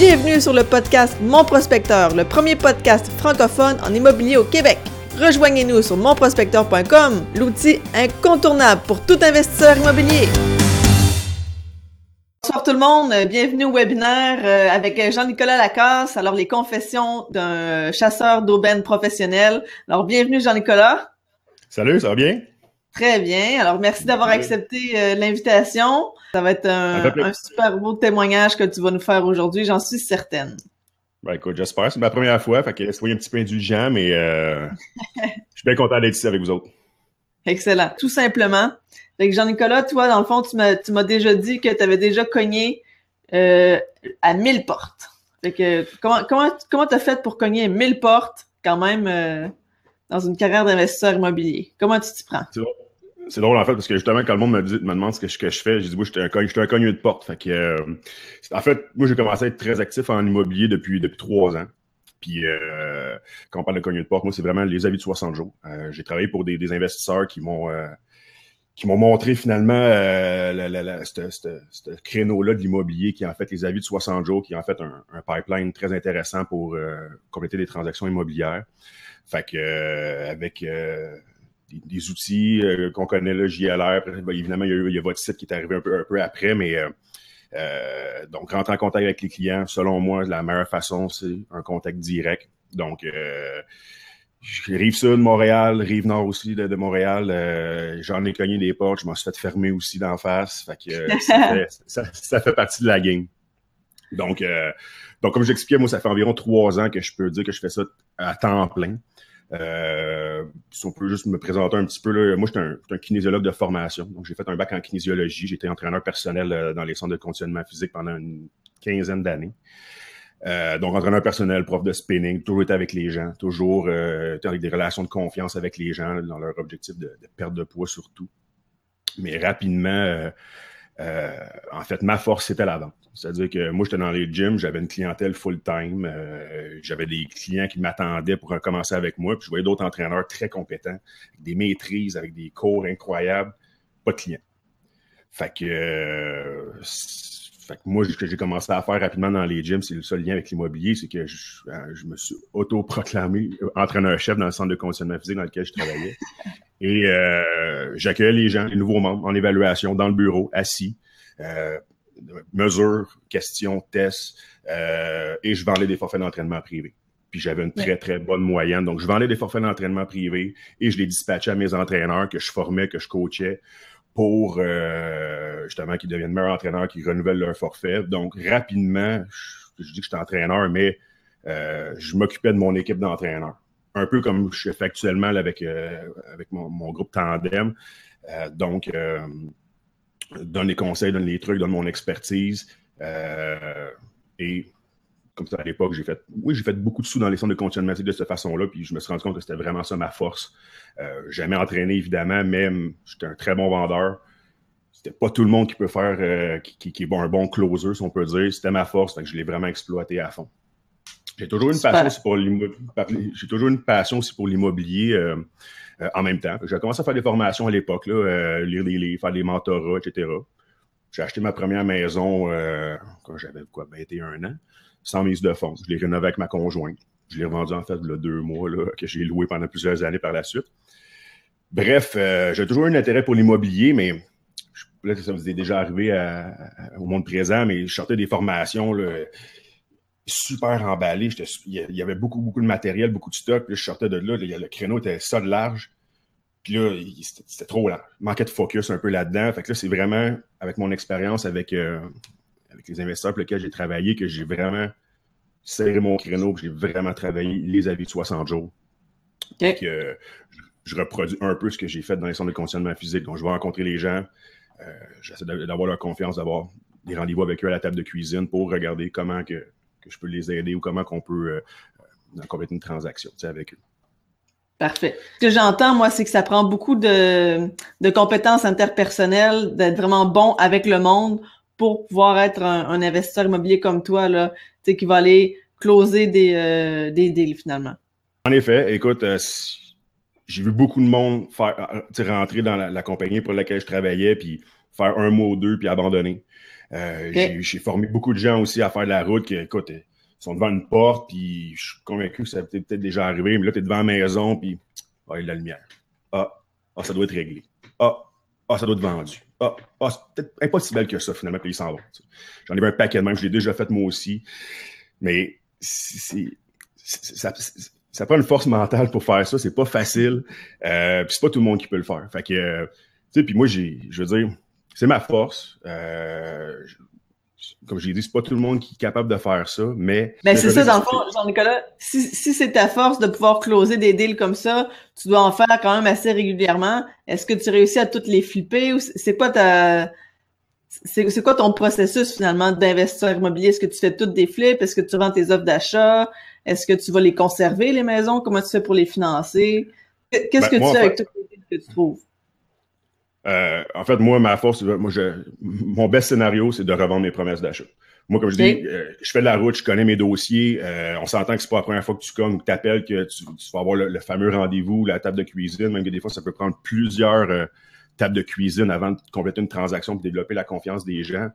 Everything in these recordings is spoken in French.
Bienvenue sur le podcast Mon Prospecteur, le premier podcast francophone en immobilier au Québec. Rejoignez-nous sur monprospecteur.com, l'outil incontournable pour tout investisseur immobilier. Bonsoir tout le monde, bienvenue au webinaire euh, avec Jean-Nicolas Lacasse. Alors, les confessions d'un chasseur d'aubaine professionnel. Alors, bienvenue Jean-Nicolas. Salut, ça va bien? Très bien. Alors, merci d'avoir accepté euh, l'invitation. Ça va être un, super beau témoignage que tu vas nous faire aujourd'hui, j'en suis certaine. Ben écoute, j'espère. C'est ma première fois, fait que soyez un petit peu indulgent, mais euh, je suis bien content d'être ici avec vous autres. Excellent. Tout simplement. Jean-Nicolas, toi, dans le fond, tu m'as déjà dit que tu avais déjà cogné euh, à 1000 portes. Fait que, comment comment comment t'as fait pour cogner 1000 portes quand même dans une carrière d'investisseur immobilier? Comment tu t'y prends? C'est drôle en fait parce que justement quand le monde me, dit, me demande ce que, je, que je fais, j'ai dit moi j'étais un cogne, un cogne de porte. Fait que euh, en fait, moi j'ai commencé à être très actif en immobilier depuis depuis trois ans. Puis euh, quand on parle de cogne de porte, moi c'est vraiment les avis de 60 jours. Euh, j'ai travaillé pour des, des investisseurs qui m'ont qui m'ont montré finalement euh, ce créneau-là de l'immobilier qui est en fait les avis de 60 jours, qui est en fait un, un pipeline très intéressant pour compléter des transactions immobilières. Fait que avec des, outils euh, qu'on connaît, là, JLR. Évidemment, il y, a, il y, a, votre site qui est arrivé un peu, un peu après, mais euh, euh, donc, rentrer en contact avec les clients, selon moi, la meilleure façon, c'est un contact direct. Donc, euh, rive sud de Montréal, rive nord aussi de, Montréal, j'en ai cogné des portes, je m'en suis fait fermer aussi d'en face. Fait que ça, fait, ça, fait, partie de la game. Donc, donc comme j'expliquais, moi, ça fait environ trois ans que je peux dire que je fais ça à temps plein. Euh, si on peut juste me présenter un petit peu, là, moi, je suis un, kinésiologue de formation. Donc, j'ai fait un bac en kinésiologie. J'étais entraîneur personnel euh, dans les centres de conditionnement physique pendant une quinzaine d'années. Euh, donc, entraîneur personnel, prof de spinning, toujours été avec les gens, toujours euh, avec des relations de confiance avec les gens dans leur objectif de, de perte de poids surtout. Mais rapidement, euh, en fait, ma force, c'était la vente. C'est-à-dire que moi, j'étais dans les gyms, j'avais une clientèle full-time, euh, j'avais des clients qui m'attendaient pour commencer avec moi, puis je voyais d'autres entraîneurs très compétents, avec des maîtrises, avec des cours incroyables, pas de clients. Fait que, euh, fait que moi, ce que j'ai commencé à faire rapidement dans les gyms, c'est le seul lien avec l'immobilier, c'est que je, je, me suis auto-proclamé entraîneur-chef dans le centre de conditionnement physique dans lequel je travaillais. Et euh, j'accueille les gens, les nouveaux membres en évaluation dans le bureau, assis, euh, mesures, questions, tests, euh, et je vendais des forfaits d'entraînement privés. Puis j'avais une très, très bonne moyenne. Donc, je vendais des forfaits d'entraînement privés et je les dispatchais à mes entraîneurs que je formais, que je coachais pour euh, justement qu'ils deviennent meilleurs entraîneurs, qu'ils renouvellent leur forfait. Donc, rapidement, je, je dis que j'étais entraîneur, mais euh, je m'occupais de mon équipe d'entraîneurs un peu comme je fais actuellement avec, euh, avec mon, groupe Tandem. Euh, donc, euh, donne les conseils, donne les trucs, donne mon expertise. et comme ça, à l'époque, j'ai fait, oui, j'ai fait beaucoup de sous dans les centres de conditionnement de cette façon-là, puis je me suis rendu compte que c'était vraiment ça ma force. Euh, jamais entraîné, évidemment, même j'étais un très bon vendeur. C'était pas tout le monde qui peut faire, qui, qui, est un bon closer, si on peut dire. C'était ma force, donc je l'ai vraiment exploité à fond. J'ai toujours une passion aussi pour l'immobilier. J'ai toujours une passion aussi pour l'immobilier euh, euh, en même temps. J'ai commencé à faire des formations à l'époque, euh, lire des livres, faire des mentorats, etc. J'ai acheté ma première maison euh, quand j'avais quoi, 21 ans, sans mise de fonds. Je l'ai rénové avec ma conjointe. Je l'ai revendu en fait le deux mois là, que j'ai loué pendant plusieurs années par la suite. Bref, j'ai toujours eu un intérêt pour l'immobilier, mais là, ça vous est déjà arrivé au monde présent, mais je sortais des formations. Là, super emballé. Il y avait beaucoup, beaucoup de matériel, beaucoup de stock. Puis je sortais de là, le créneau était ça de large. Puis là, c'était trop large. Manquait de focus un peu là-dedans. Fait que là, c'est vraiment, avec mon expérience avec, euh, avec les investisseurs pour lesquels j'ai travaillé, que j'ai vraiment serré mon créneau, que j'ai vraiment travaillé les avis de 60 jours. Okay. Que, je, reproduis un peu ce que j'ai fait dans les centres de conditionnement physique. Donc, je vais rencontrer les gens. Euh, J'essaie d'avoir leur confiance, d'avoir des rendez-vous avec eux à la table de cuisine pour regarder comment que que je peux les aider ou comment qu'on peut euh, euh compléter une transaction avec eux. Parfait. Ce que j'entends, moi, c'est que ça prend beaucoup de, de compétences interpersonnelles, d'être vraiment bon avec le monde pour pouvoir être un, investisseur immobilier comme toi, là, qui va aller closer des, euh, des deals finalement. En effet, écoute, euh, j'ai vu beaucoup de monde faire, rentrer dans la, la, compagnie pour laquelle je travaillais, puis faire un mois ou deux, puis abandonner. Euh, J'ai formé beaucoup de gens aussi à faire de la route qui, écoute, ils sont devant une porte, puis je suis convaincu que ça peut peut-être déjà arrivé, mais là, tu es devant la maison, puis ah, il y a de la lumière. Ah, ah, ça doit être réglé. Ah, ah ça doit être vendu. Ah, ah c'est peut-être impossible que ça, finalement, puis ils s'en vont. J'en ai vu un paquet de même, je l'ai déjà fait moi aussi. Mais c'est ça, ça prend une force mentale pour faire ça. C'est pas facile. Euh, puis c'est pas tout le monde qui peut le faire. Fait que, euh, tu sais, puis moi, j'ai, je veux dire, c'est ma force. Euh, comme j'ai dit, c'est pas tout le monde qui est capable de faire ça, mais. Ben, c'est ça, dans le fond, Jean-Nicolas. Si, si c'est ta force de pouvoir closer des deals comme ça, tu dois en faire quand même assez régulièrement. Est-ce que tu réussis à toutes les flipper ou c'est quoi ta, c'est quoi ton processus finalement d'investisseur immobilier? Est-ce que tu fais toutes des flips? Est-ce que tu vends tes offres d'achat? Est-ce que tu vas les conserver, les maisons? Comment tu fais pour les financer? Qu'est-ce ben, que tu fais avec toutes les deals que tu trouves? Euh, en fait, moi, ma force, moi, je, mon best scénario, c'est de revendre mes promesses d'achat. Moi, comme je dis, euh, je fais de la route, je connais mes dossiers. Euh, on s'entend que c'est pas la première fois que tu cognes ou que tu appelles que tu, vas avoir le, fameux rendez-vous, la table de cuisine, même que des fois, ça peut prendre plusieurs tables de cuisine avant de compléter une transaction pour développer la confiance des gens.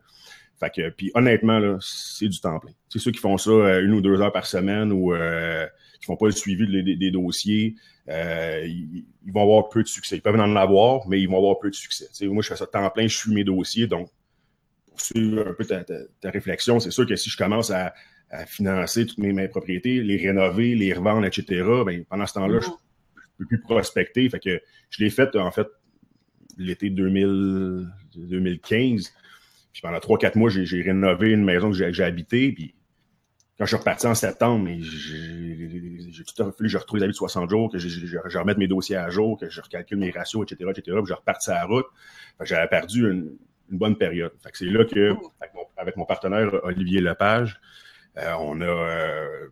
Fait que, puis honnêtement, là, c'est du temps plein. C'est ceux qui font ça une ou deux heures par semaine ou euh, qui font pas le suivi des, dossiers. Ils, vont avoir peu de succès. Ils peuvent en avoir, mais ils vont avoir peu de succès. moi, je fais ça temps plein, je suis mes dossiers. Donc, pour suivre un peu ta, réflexion, c'est sûr que si je commence à, financer toutes mes, propriétés, les rénover, les revendre, etc., ben, pendant ce temps-là, je, ne peux plus prospecter. Fait que je l'ai fait, en fait, l'été 2015. Puis pendant 3-4 mois, j'ai rénové une maison que j'ai habitée. Puis quand je suis reparti en septembre, j'ai tout fallu je retrouve les habits de 60 jours, que je, remette mes dossiers à jour, que je recalcule mes ratios, etc., etc., puis je reparti à la route. J'avais perdu une, bonne période. c'est là que, avec mon, partenaire Olivier Lepage, euh, on a euh,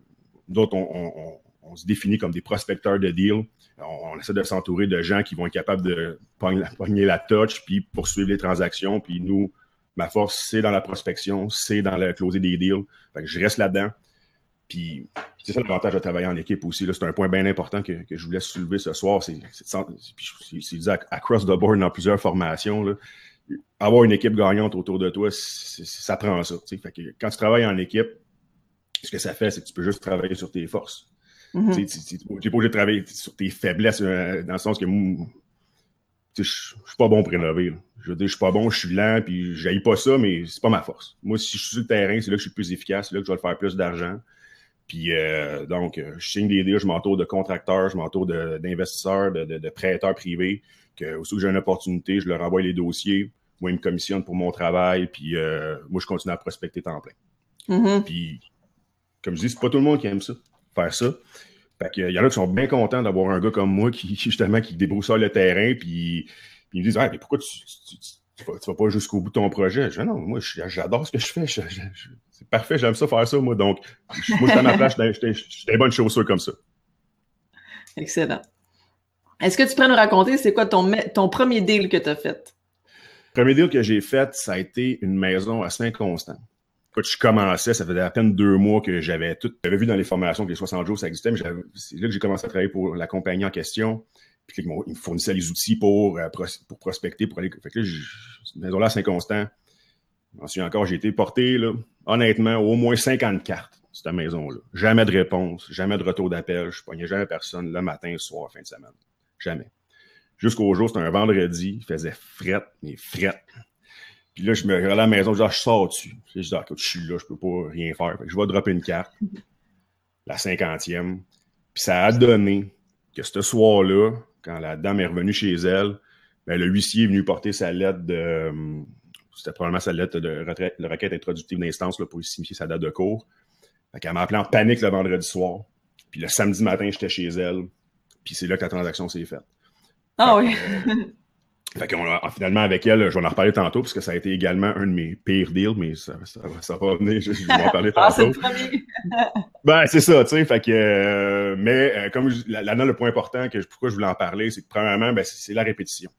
d'autres, on, on, se définit comme des prospecteurs de deals. On, essaie de s'entourer de gens qui vont être capables de pogner, la touch, puis poursuivre les transactions. Puis nous, ma force, c'est dans la prospection, c'est dans le closer des deals. je reste là-dedans. Puis c'est ça l'avantage de travailler en équipe aussi. C'est un point bien important que, je voulais soulever ce soir. C'est dit across the board dans plusieurs formations. avoir une équipe gagnante autour de toi, ça prend ça. quand tu travailles en équipe, ce que ça fait, c'est que tu peux juste travailler sur tes forces. Mm -hmm. Tu n'es pas obligé de travailler sur tes faiblesses, euh, dans le sens que je suis pas bon pour rénover. Je veux dire, je suis pas bon, je suis lent, puis je pas ça, mais c'est pas ma force. Moi, si je suis sur le terrain, c'est là que je suis plus efficace, c'est là que je vais faire plus d'argent. Puis euh, donc, euh, je signe des deals, je m'entoure de contracteurs, je m'entoure d'investisseurs, de, de, de, prêteurs privés, que aussi que j'ai une opportunité, je leur envoie les dossiers, moi, ils me commissionnent pour mon travail, puis moi, je continue à prospecter temps plein. Mm-hmm. Puis, comme je dis, c'est pas tout le monde qui aime ça faire ça. Fait qu'il y en a qui sont bien contents d'avoir un gars comme moi qui, justement, qui débrousse le terrain, puis, puis ils me disent ah, mais pourquoi tu, tu, vas, pas jusqu'au bout de ton projet? Je dis non, moi, j'adore ce que je fais. c'est parfait, j'aime ça faire ça, moi. Donc, moi, j'étais à ma place, j'étais une bonne chaussure comme ça. Excellent. Est-ce que tu pourrais nous raconter, c'est quoi ton, ton premier deal que tu as fait? Le premier deal que j'ai fait, ça a été une maison à Saint-Constant quand je commençais, ça faisait à peine deux mois que j'avais tout. J'avais vu dans les formations que les 60 jours, ça existait, mais c'est là que j'ai commencé à travailler pour la compagnie en question. Puis ils me fournissaient les outils pour, euh, pour prospecter, pour aller. Fait que là, cette maison-là, Saint-Constant, je encore, j'ai été porté, là, honnêtement, au moins 50 cartes, cette maison-là. Jamais de réponse, jamais de retour d'appel. Je pognais jamais personne le matin, le soir, fin de semaine. Jamais. Jusqu'au jour, c'était un vendredi, il faisait fret, mais fret. Puis là, je me regarde à la maison, je dis, ah, je sors dessus. Je dis, ah, écoute, je suis là, je peux pas rien faire. je vais dropper une carte, la cinquantième. Puis ça a donné que ce soir-là, quand la dame est revenue chez elle, ben, le huissier est venu porter sa lettre de. C'était probablement sa lettre de, retraite, de requête introductive d'instance pour signifier sa date de cours. Fait qu'elle m'a appelé en panique le vendredi soir. Puis le samedi matin, j'étais chez elle. Puis c'est là que la transaction s'est faite. Ah oui. Fait qu'on a, finalement, avec elle, je vais en reparler tantôt, parce que ça a été également un de mes pires deals, mais ça, ça, ça va venir, je, vais en parler ah, tantôt. ben, c'est ça, tu sais, fait que, euh, mais euh, comme là, là, le point important, que pourquoi je voulais en parler, c'est que premièrement, ben, c'est la répétition.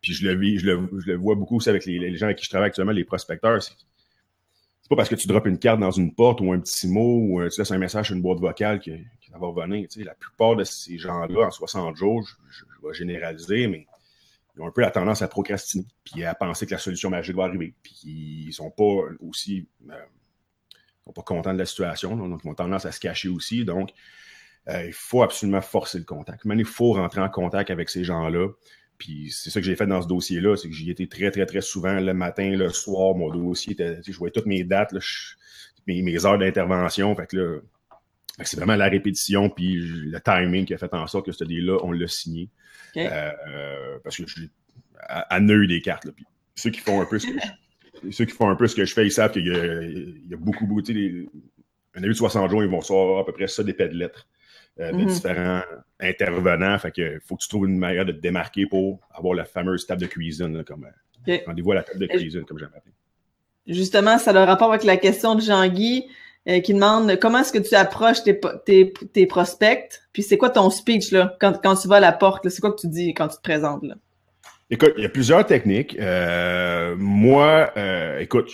Puis je le, vis, je le, je le vois beaucoup aussi avec les, les, gens avec qui je travaille actuellement, les prospecteurs, c'est pas parce que tu droppes une carte dans une porte ou un petit mot ou euh, tu laisses un message sur une boîte vocale que, que ça va revenir. Tu sais, la plupart de ces gens-là, en 60 jours, je, je vais généraliser, mais ils ont un peu la tendance à procrastiner, puis à penser que la solution magique va arriver, puis ils sont pas aussi euh, sont pas contents de la situation, donc ils ont tendance à se cacher aussi. Donc, euh, il faut absolument forcer le contact. Mais il faut rentrer en contact avec ces gens-là. Puis c'est ça que j'ai fait dans ce dossier-là, c'est que j'y étais très, très, très souvent le matin, le soir, mon dossier était, je voyais toutes mes dates, mes, heures d'intervention. Fait que là, c'est vraiment la répétition puis le timing qui a fait en sorte que ce dé-là, on l'a signé. Euh, parce que je suis à, à des cartes. Là. Puis ceux qui font un peu ce que je, ceux qui font un peu ce que je fais, ils savent qu'il y, y, a beaucoup, beaucoup. Les, un début de 60 jours, ils vont recevoir à peu près ça des de lettres euh, de mm-hmm. différents intervenants. Fait que faut que tu trouves une manière de te démarquer pour avoir la fameuse table de cuisine, là, comme euh, rendez-vous à la table de cuisine, comme j'aime appeler. Justement, ça a le rapport avec la question de Jean-Guy. Euh, qui demande comment est-ce que tu approches tes, tes, tes prospects, puis c'est quoi ton speech là, quand, quand tu vas à la porte, c'est quoi que tu dis quand tu te présentes là? Écoute, il y a plusieurs techniques. Euh, moi, euh, écoute,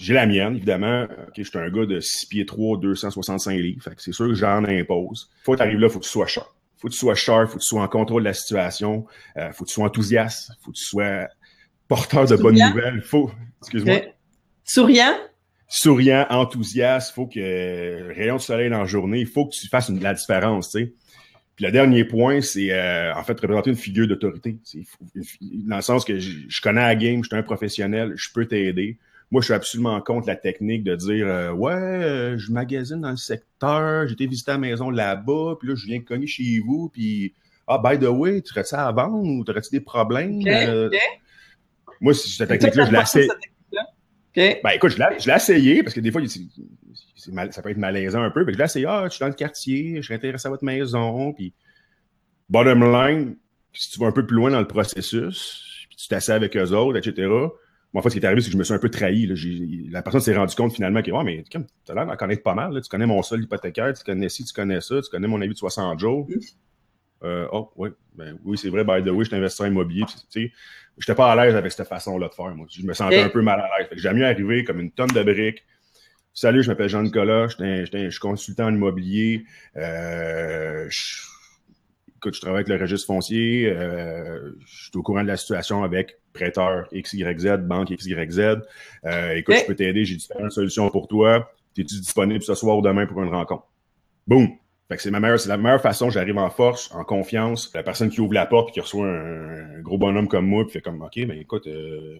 j'ai la mienne, évidemment. Okay, je suis un gars de 6 pieds 3, 265 livres. Fait que c'est sûr que j'en impose. Faut que tu arrives là, faut que tu sois sharp. Faut que tu sois sharp, faut que tu sois en contrôle de la situation. Euh, faut que tu sois enthousiaste. Faut que tu sois porteur de bonnes nouvelles. Faut, excuse-moi. Souriant? Souriant, enthousiaste, faut que rayon de soleil dans la journée, il faut que tu fasses une, la différence, tu sais. Puis le dernier point, c'est euh, en fait représenter une figure d'autorité. Dans le sens que je, connais la game, je suis un professionnel, je peux t'aider. Moi, je suis absolument contre la technique de dire euh, Ouais, euh, je magasine dans le secteur, été visiter la maison là-bas, puis là, je viens cogner chez vous, puis Ah, by the way, tu aurais-tu à vendre ou tu aurais-tu des problèmes? Moi, cette technique-là, je la ben écoute, je l'ai essayé parce que des fois, ça peut être malaisant un peu. Mais je l'ai essayé. Ah, je suis dans le quartier, je suis intéressé à votre maison. Puis, bottom line, si tu vas un peu plus loin dans le processus, puis tu t'assieds avec eux autres, etc. Moi, en fait, ce qui est arrivé, c'est que je me suis un peu trahi. Là. La personne s'est rendu compte finalement que, oh, mais tu as l'air d'en connaître pas mal. Là. Tu connais mon sol hypothécaire, tu connais ci, tu connais ça, tu connais mon avis de 60 jours. Euh, oh, oui, ben, oui, c'est vrai, by the way, je suis investisseur immobilier. Tu sais, j'étais pas à l'aise avec cette façon-là de faire. Moi. Je me sentais un peu mal à l'aise. J'aime mieux arriver comme une tonne de briques. Salut, je m'appelle Jean-Nicolas, je suis consultant en immobilier. Euh, je, écoute, je travaille avec le registre foncier. Euh, je suis au courant de la situation avec prêteur XYZ, banque XYZ. Euh, écoute, je peux t'aider, j'ai différentes solutions pour toi. Es-tu disponible ce soir ou demain pour une rencontre? Boum! Fait que c'est ma meilleure, c'est la meilleure façon, j'arrive en force, en confiance. La personne qui ouvre la porte et qui reçoit un, gros bonhomme comme moi, puis fait comme OK, ben écoute, euh,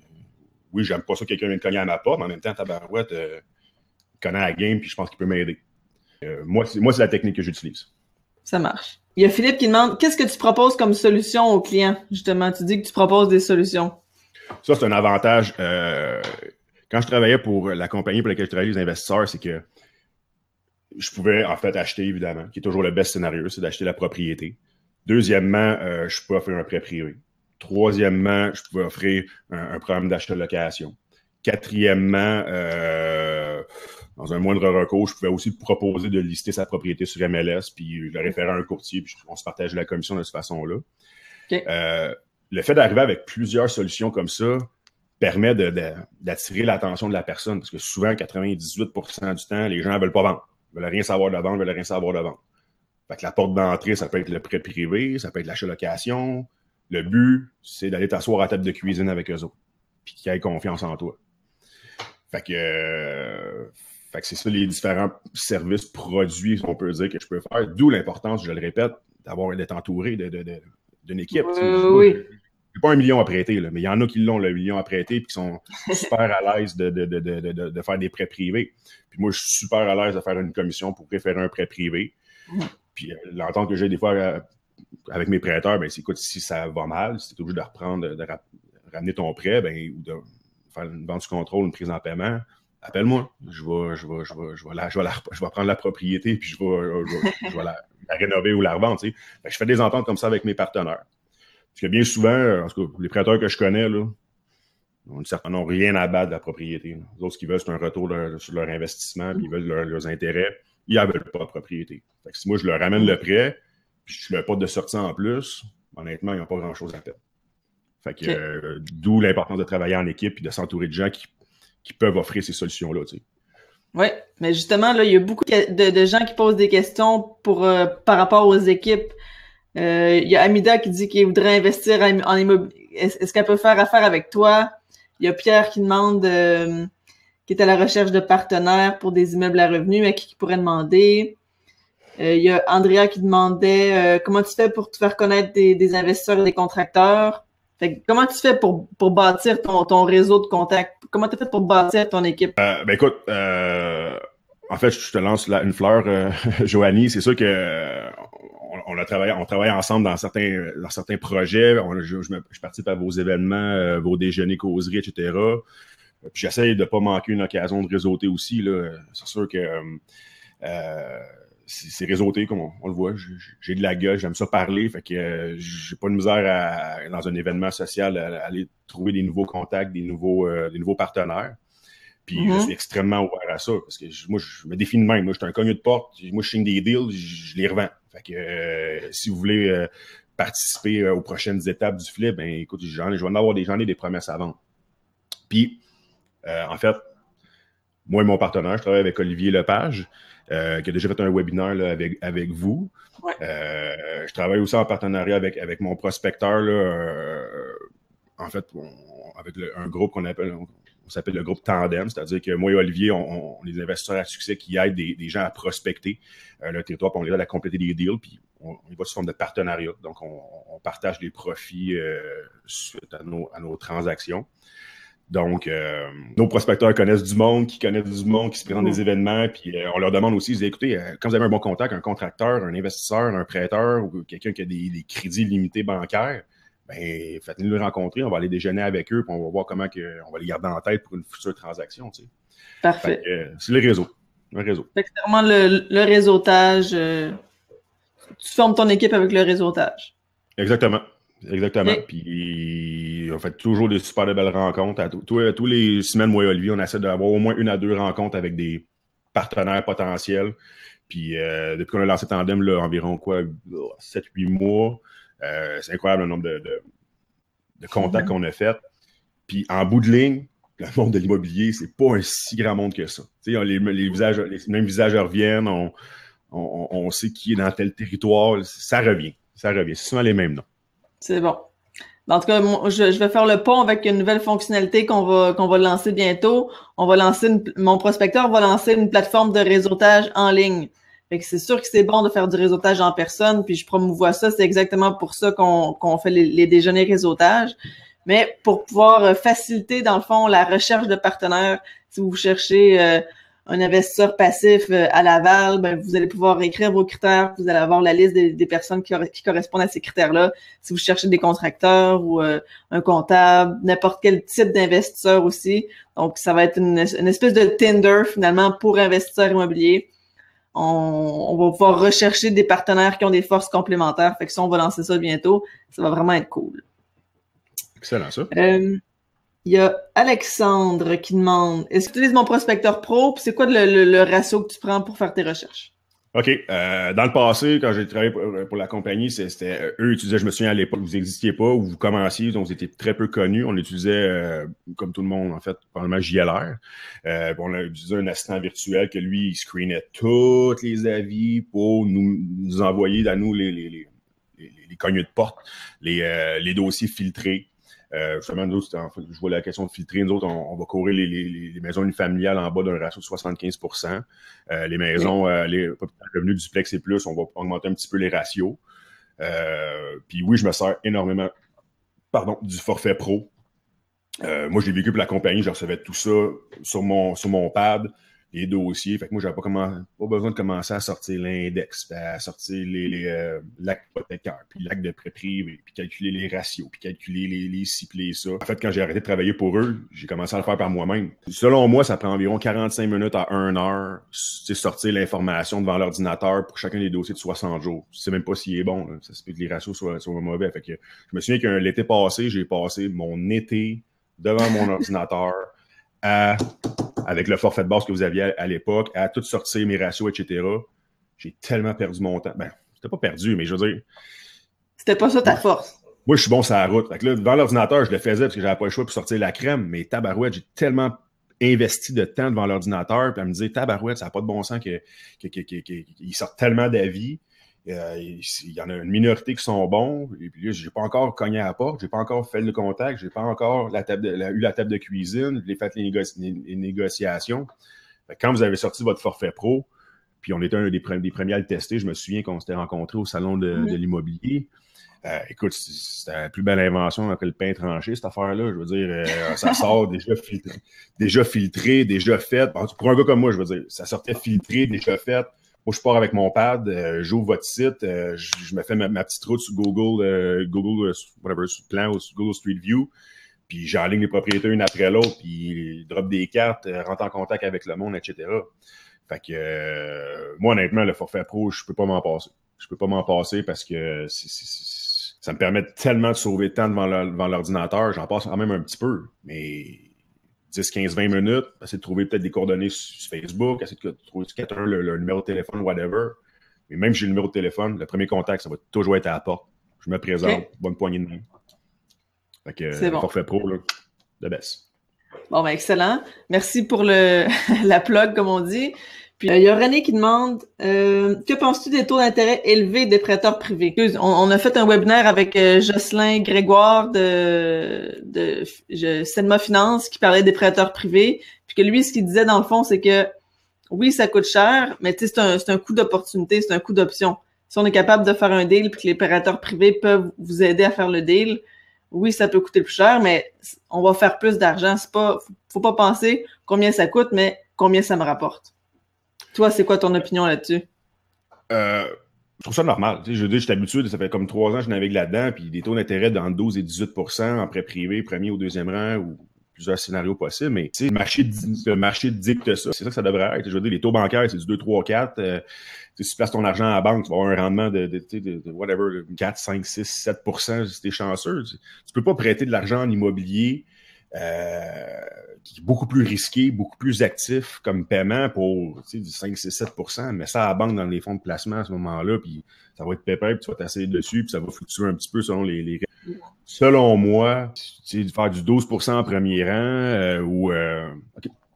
oui, j'aime pas ça que quelqu'un vienne cogner à ma porte, mais en même temps, tabarouette, euh, connaît la game, puis je pense qu'il peut m'aider. Euh, moi, c'est, moi, c'est la technique que j'utilise. Ça marche. Il y a Philippe qui demande qu'est-ce que tu proposes comme solution aux clients, justement. Tu dis que tu proposes des solutions. Ça, c'est un avantage. Euh, quand je travaillais pour la compagnie pour laquelle je travaillais, les investisseurs, c'est que je pouvais en fait acheter, évidemment, qui est toujours le best scénario, c'est d'acheter la propriété. Deuxièmement, euh, je pouvais offrir un prêt privé. Troisièmement, je pouvais offrir un, programme d'achat-location. Quatrièmement, euh, dans un moindre recours, je pouvais aussi proposer de lister sa propriété sur MLS, puis le référer à un courtier, puis on se partageait la commission de cette façon-là. Euh, le fait d'arriver avec plusieurs solutions comme ça permet d'attirer l'attention de la personne, parce que souvent, 98% du temps, les gens ne veulent pas vendre. Ils veulent rien savoir de la vente, ils veulent rien savoir de vente. Fait que la porte d'entrée, ça peut être le prêt privé, ça peut être l'achat-location. Le but, c'est d'aller t'asseoir à table de cuisine avec eux autres. Puis qu'ils aient confiance en toi. Fait que, euh, que c'est ça les différents services, produits, on peut dire, que je peux faire. D'où l'importance, je le répète, d'avoir d'être entouré d'une de, de, équipe. oui j'ai pas un million à prêter, là, mais il y en a qui l'ont, le million à prêter, puis qui sont super à l'aise de, de, de, de, faire des prêts privés. Puis moi, je suis super à l'aise de faire une commission pour référer un prêt privé. Mm. Puis euh, l'entente que j'ai des fois euh, avec mes prêteurs, ben c'est écoute, si ça va mal, si tu es obligé de reprendre, de, ramener ton prêt, ben, ou de faire une vente sous contrôle, une prise en paiement, appelle-moi. Je vais, je vais, je vais, je vais, la, je vais, la, je vais prendre la propriété, puis je vais, je vais, la, rénover ou la revendre. Tu sais. je fais des ententes comme ça avec mes partenaires. Parce que bien souvent, en tout cas, les prêteurs que je connais, là, n'ont rien à battre de la propriété. Les autres, ce qu'ils veulent, c'est un retour sur leur investissement, puis ils veulent leurs intérêts. Ils n'en veulent pas la propriété. Fait que si moi, je leur ramène le prêt, puis je ne leur pas de sortie en plus, honnêtement, ils n'ont pas grand-chose à perdre. Fait que, euh, d'où l'importance de travailler en équipe et de s'entourer de gens qui, qui, peuvent offrir ces solutions-là. Tu sais. Oui, mais justement, là, il y a beaucoup de, de gens qui posent des questions pour, euh, par rapport aux équipes. Euh, il y a Amida qui dit qu'il voudrait investir en immobilier, est-ce qu'elle peut faire affaire avec toi? Il y a Pierre qui demande, euh, qui est à la recherche de partenaires pour des immeubles à revenus, à qui pourrait demander. Euh, il y a Andrea qui demandait euh, comment tu fais pour te faire connaître des, investisseurs et des contracteurs? comment tu fais pour, pour bâtir ton, réseau de contacts? Comment tu fait pour bâtir ton équipe? ben écoute, en fait, je te lance une fleur, euh, Joanie. C'est sûr que on, a travaillé, on travaille ensemble dans certains, dans certains projets. je, je, participe à vos événements, euh, vos déjeuners, causeries, etc. Puis j'essaye de pas manquer une occasion de réseauter aussi. Là. C'est sûr que euh, c'est réseauté, comme on, le voit. J'ai de la gueule, j'aime ça parler. Fait que euh, j'ai pas de misère à, dans un événement social à, aller trouver des nouveaux contacts, des nouveaux, des nouveaux partenaires. Puis je mm-hmm. suis extrêmement ouvert à ça parce que moi, je me définis de même. Moi, je suis un cogneux de porte. Moi, je signe des deals, je, les revends. Fait que euh, si vous voulez euh, participer euh, aux prochaines étapes du flip, ben écoute, j'en ai, je vais en avoir des, j'en ai des promesses vendre. Puis, en fait, moi et mon partenaire, je travaille avec Olivier Lepage, qui a déjà fait un webinaire là, avec, avec vous. je travaille aussi en partenariat avec, avec mon prospecteur, là, en fait, avec un groupe qu'on appelle, on s'appelle le groupe Tandem, c'est-à-dire que moi et Olivier, on, est des investisseurs à succès qui aident des, gens à prospecter euh, le territoire, puis on les aide à compléter des deals, puis on, y va sous forme de partenariat. Donc, on, partage les profits euh, suite à nos, transactions. Donc, euh, nos prospecteurs connaissent du monde, qui connaissent du monde, qui se présentent des événements, puis on leur demande aussi, ils écoutez, quand vous avez un bon contact, un contracteur, un investisseur, un prêteur ou quelqu'un qui a des crédits limités bancaires, ben, faites-nous le rencontrer, on va aller déjeuner avec eux, puis on va voir comment que, on va les garder en tête pour une future transaction. Tu sais. Parfait. C'est le réseau. Le réseau. C'est vraiment le, réseautage. Euh, tu formes ton équipe avec le réseautage. Exactement. Exactement. Puis on fait toujours des super belles rencontres. tous, tous les semaines, moi et Olivier, on essaie d'avoir au moins une à deux rencontres avec des partenaires potentiels. Puis euh, depuis qu'on a lancé Tandem, là, environ quoi, 7-8 mois, euh, c'est incroyable le nombre de, contacts qu'on a fait. Puis en bout de ligne, le monde de l'immobilier, c'est pas un si grand monde que ça. les, les, visages, les mêmes visages reviennent, on, sait qui est dans tel territoire, ça revient. Ça revient. C'est souvent les mêmes noms. C'est bon. En tout cas, je, vais faire le pont avec une nouvelle fonctionnalité qu'on va, va lancer bientôt. On va lancer mon prospecteur va lancer une plateforme de réseautage en ligne. C'est sûr que c'est bon de faire du réseautage en personne, puis je promouvois ça. C'est exactement pour ça qu'on fait les, déjeuners réseautage. Mais pour pouvoir euh, faciliter, dans le fond, la recherche de partenaires, si vous cherchez euh, un investisseur passif euh, à Laval, ben, vous allez pouvoir écrire vos critères, vous allez avoir la liste des, personnes qui, correspondent à ces critères-là. Si vous cherchez des contracteurs ou un comptable, n'importe quel type d'investisseur aussi. Donc, ça va être une, une espèce de Tinder finalement pour investisseurs immobiliers on, va pouvoir rechercher des partenaires qui ont des forces complémentaires. Fait que si on va lancer ça bientôt, ça va vraiment être cool. Excellent, ça. Euh, il y a Alexandre qui demande Est-ce que tu utilises mon prospecteur pro? C'est quoi le, ratio que tu prends pour faire tes recherches? OK. Euh, dans le passé, quand j'ai travaillé pour, la compagnie, c'était euh, eux utilisaient, je me souviens à l'époque, vous n'existiez pas ou vous commenciez, donc vous étiez très peu connus. On utilisait, euh, comme tout le monde, en fait, probablement JLR. Euh, on a utilisé un assistant virtuel que lui, il screenait tous les avis pour nous, nous envoyer à nous les, les, les, les, cogneux de porte, les, les dossiers filtrés. Euh, justement, nous autres, en fait, je vois la question de filtrer. Nous autres, on, va courir les, les, les, maisons unifamiliales en bas d'un ratio de 75% euh, Les maisons, euh, les revenus duplex et plus, on va augmenter un petit peu les ratios. Euh, puis oui, je me sers énormément pardon, du forfait pro. Moi, j'ai vécu pour la compagnie, je recevais tout ça sur mon, sur mon pad les dossiers. Fait que moi, j'avais pas, pas besoin de commencer à sortir l'index, à sortir les, les euh, l'acte puis l'acte de prêt privé, puis calculer les ratios, puis calculer les, les ci, ça. En fait, quand j'ai arrêté de travailler pour eux, j'ai commencé à le faire par moi-même. Selon moi, ça prend environ 45 minutes à 1 heure, sortir l'information devant l'ordinateur pour chacun des dossiers de 60 jours. Je sais même pas s'il est bon. Ça se peut que les ratios soient, soient mauvais. Fait que je me souviens que l'été passé, j'ai passé mon été devant mon ordinateur à avec le forfait de base que vous aviez à, l'époque, à tout sortir mes ratios, etc. J'ai tellement perdu mon temps. Ben, c'était pas perdu, mais je veux dire. C'était pas ça ta force. Moi, je suis bon sur la route. là, devant l'ordinateur, je le faisais parce que j'avais pas le choix pour sortir la crème, mais tabarouette, j'ai tellement investi de temps devant l'ordinateur, puis à me dire tabarouette, ça n'a pas de bon sens qu'il que, que, sorte tellement d'avis Euh, il y en a une minorité qui sont bons, et puis là, j'ai pas encore cogné à la porte, j'ai pas encore fait le contact, j'ai pas encore la table eu la table de cuisine, j'ai fait les, négociations. quand vous avez sorti votre forfait pro, puis on était un des, premiers à le tester, je me souviens qu'on s'était rencontrés au salon de, l'immobilier. Euh, écoute, c'était la plus belle invention après le pain tranché, cette affaire-là. Je veux dire, euh, ça sort déjà filtré, déjà filtré, déjà fait. pour un gars comme moi, je veux dire, ça sortait filtré, déjà fait. Moi, je pars avec mon pad, euh, j'ouvre votre site, euh, je, me fais ma, petite route sur Google, euh, Google, whatever, sur plan ou sur Google Street View, puis j'enligne les propriétaires une après l'autre, puis drop des cartes, rentre en contact avec le monde, etc. Fait que moi, honnêtement, le forfait pro, je peux pas m'en passer. Je peux pas m'en passer parce que ça me permet tellement de sauver de temps devant l'ordinateur. J'en passe quand même un petit peu, mais 10, 15, 20 minutes, essayer de trouver peut-être des coordonnées sur Facebook, essayer de trouver quelqu'un, le, numéro de téléphone, whatever. Mais même si j'ai le numéro de téléphone, le premier contact, ça va toujours être à la porte. Je me présente, bonne poignée de main. Fait que, c'est bon. forfait pro, là, de baisse. Bon, ben, excellent. Merci pour le, la plug, comme on dit. Puis il y a René qui demande euh, que penses-tu des taux d'intérêt élevés des prêteurs privés? On, a fait un webinaire avec euh, Jocelyn Grégoire de de Finance qui parlait des prêteurs privés, puis que lui ce qu'il disait dans le fond c'est que oui ça coûte cher, mais c'est un un coût d'opportunité, c'est un coût d'option. Si on est capable de faire un deal puis que les prêteurs privés peuvent vous aider à faire le deal, oui ça peut coûter plus cher, mais on va faire plus d'argent. C'est pas faut pas penser combien ça coûte, mais combien ça me rapporte. Toi, c'est quoi ton opinion là-dessus? Euh, je trouve ça normal. je dis, je suis habitué, ça fait comme trois ans que je navigue là-dedans, puis des taux d'intérêt dans 12 et 18% en prêt privé, premier ou deuxième rang, ou plusieurs scénarios possibles, mais le marché, le marché dicte ça. C'est ça que ça devrait être. Je veux dire, les taux bancaires, c'est du 2, 3, 4. si tu places ton argent à la banque, tu vas avoir un rendement de, de, whatever, 4, 5, 6, 7 si tu es chanceux. Tu, ne peux pas prêter de l'argent en immobilier qui est beaucoup plus risqué, beaucoup plus actif comme paiement pour du 5, 6, 7% mais ça à la banque dans les fonds de placement à ce moment-là, puis ça va être pépère, puis tu vas t'asseoir dessus, puis ça va fluctuer un petit peu selon les, les... Selon moi, faire du 12% en premier rang euh, ou euh,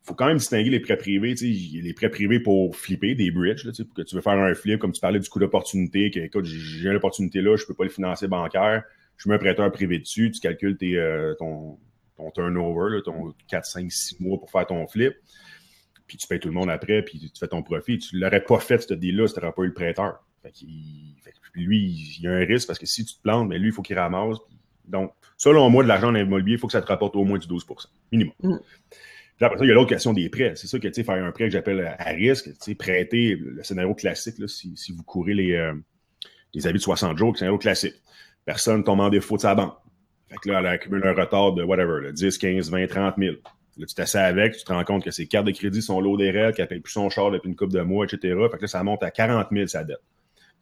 faut quand même distinguer les prêts privés, tu sais, les prêts privés pour flipper, des bridges, là, tu sais, pour que tu veux faire un flip, comme tu parlais du coût d'opportunité, que écoute, j'ai l'opportunité là, je peux pas le financer bancaire, je mets un prêteur privé dessus, tu calcules tes, euh, ton, ton turnover, ton 4, 5, 6 mois pour faire ton flip. Puis tu payes tout le monde après, puis tu fais ton profit. Tu ne l'aurais pas fait, ce deal-là, si tu n'aurais pas eu le prêteur. Fait lui, il y a un risque parce que si tu te plantes, mais lui, il faut qu'il ramasse. donc, selon moi, de l'argent en immobilier, il faut que ça te rapporte au moins du 12% minimum. Mm. Puis après ça, il y a l'autre question des prêts. C'est ça que, tu sais, faire un prêt que j'appelle à risque, tu sais, prêter, le scénario classique, là, si, si, vous courez les, euh, les avis de 60 jours, le scénario classique. Personne tombe en défaut de sa banque. Fait que là, elle accumule un retard de whatever, là, 10, 15, 20, 30 000. Là, tu t'assais avec, tu te rends compte que ses cartes de crédit sont lourdes des règles, qu'elle paye plus son char depuis une coupe de mois, etc. Fait que là, ça monte à 40 000 sa dette.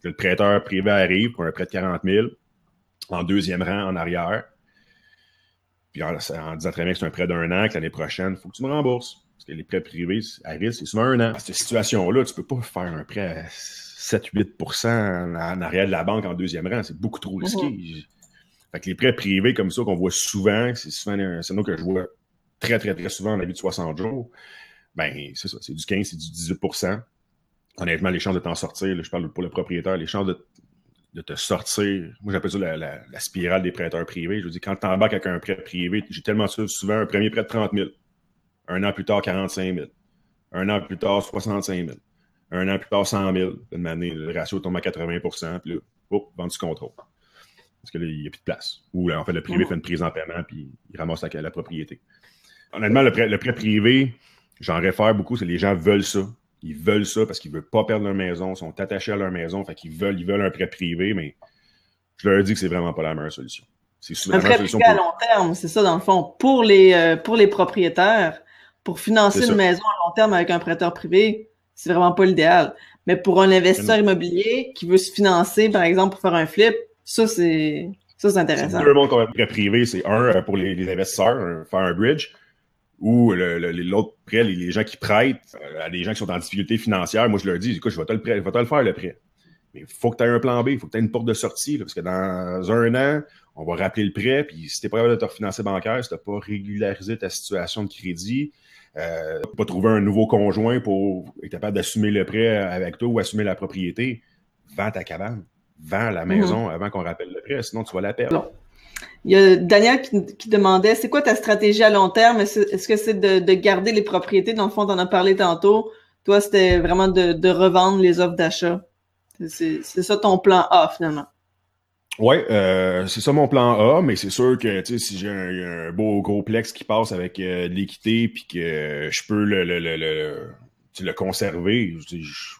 le prêteur privé arrive pour un prêt de 40 000 en deuxième rang en arrière. Puis en, disant très bien que c'est un prêt d'un an, que l'année prochaine, il faut que tu me rembourses. Parce que les prêts privés à risque, c'est souvent un an. Dans cette situation-là, tu peux pas faire un prêt à 7-8 en, arrière de la banque en deuxième rang. C'est beaucoup trop risqué. Mm-hmm. Fait que les prêts privés comme ça qu'on voit souvent, c'est souvent un scénario que je vois très, très, très souvent en la vie de 60 jours, ben c'est ça, c'est du 15, c'est du 18% Honnêtement, les chances de t'en sortir, je parle pour le propriétaire, les chances de, te sortir, moi j'appelle ça la, spirale des prêteurs privés. Je veux dire, quand tu embarques avec un prêt privé, j'ai tellement souvent un premier prêt de 30 000, un an plus tard 45 000, un an plus tard 65 000, un an plus tard 100 000, une année, le ratio tombe à 80% puis là, hop, vente du contrôle parce qu'il n'y a plus de place. Ou en fait, le privé fait une prise en paiement puis il ramasse la, propriété. Honnêtement, le prêt, le prêt privé, j'en réfère beaucoup, c'est les gens veulent ça. Ils veulent ça parce qu'ils ne veulent pas perdre leur maison, sont attachés à leur maison, fait qu'ils veulent, ils veulent un prêt privé, mais je leur dis que c'est vraiment pas la meilleure solution. C'est un prêt privé à long terme, c'est ça dans le fond. Pour les, euh, pour les propriétaires, pour financer une maison à long terme avec un prêteur privé, c'est vraiment pas l'idéal. Mais pour un investisseur immobilier qui veut se financer, par exemple, pour faire un flip, ça, c'est ça, c'est intéressant. Deux mondes qu'on prêt privé, c'est un euh, pour les, investisseurs, faire un bridge, ou l'autre prêt, les, gens qui prêtent euh, à des gens qui sont en difficulté financière. Moi, je leur dis, écoute, je vais te le, prêt, je vais te le faire le prêt. Mais il faut que tu aies un plan B, il faut que tu aies une porte de sortie, parce que dans un an, on va rappeler le prêt, puis si tu n'es pas capable de te refinancer bancaire, si tu n'as pas régularisé ta situation de crédit, euh, pas trouver un nouveau conjoint pour être capable d'assumer le prêt avec toi ou assumer la propriété, vends ta cabane, vends la maison avant qu'on rappelle le prêt, sinon tu vas la perdre. Il y a Daniel qui, demandait, c'est quoi ta stratégie à long terme? Est-ce que c'est de, garder les propriétés? Dans le fond, tu en as parlé tantôt. Toi, c'était vraiment de, revendre les offres d'achat. C'est ça ton plan A, finalement. Oui, euh, c'est ça mon plan A, mais c'est sûr que si j'ai un, beau gros plex qui passe avec euh, de l'équité puis que je peux le, le, le, le, conserver,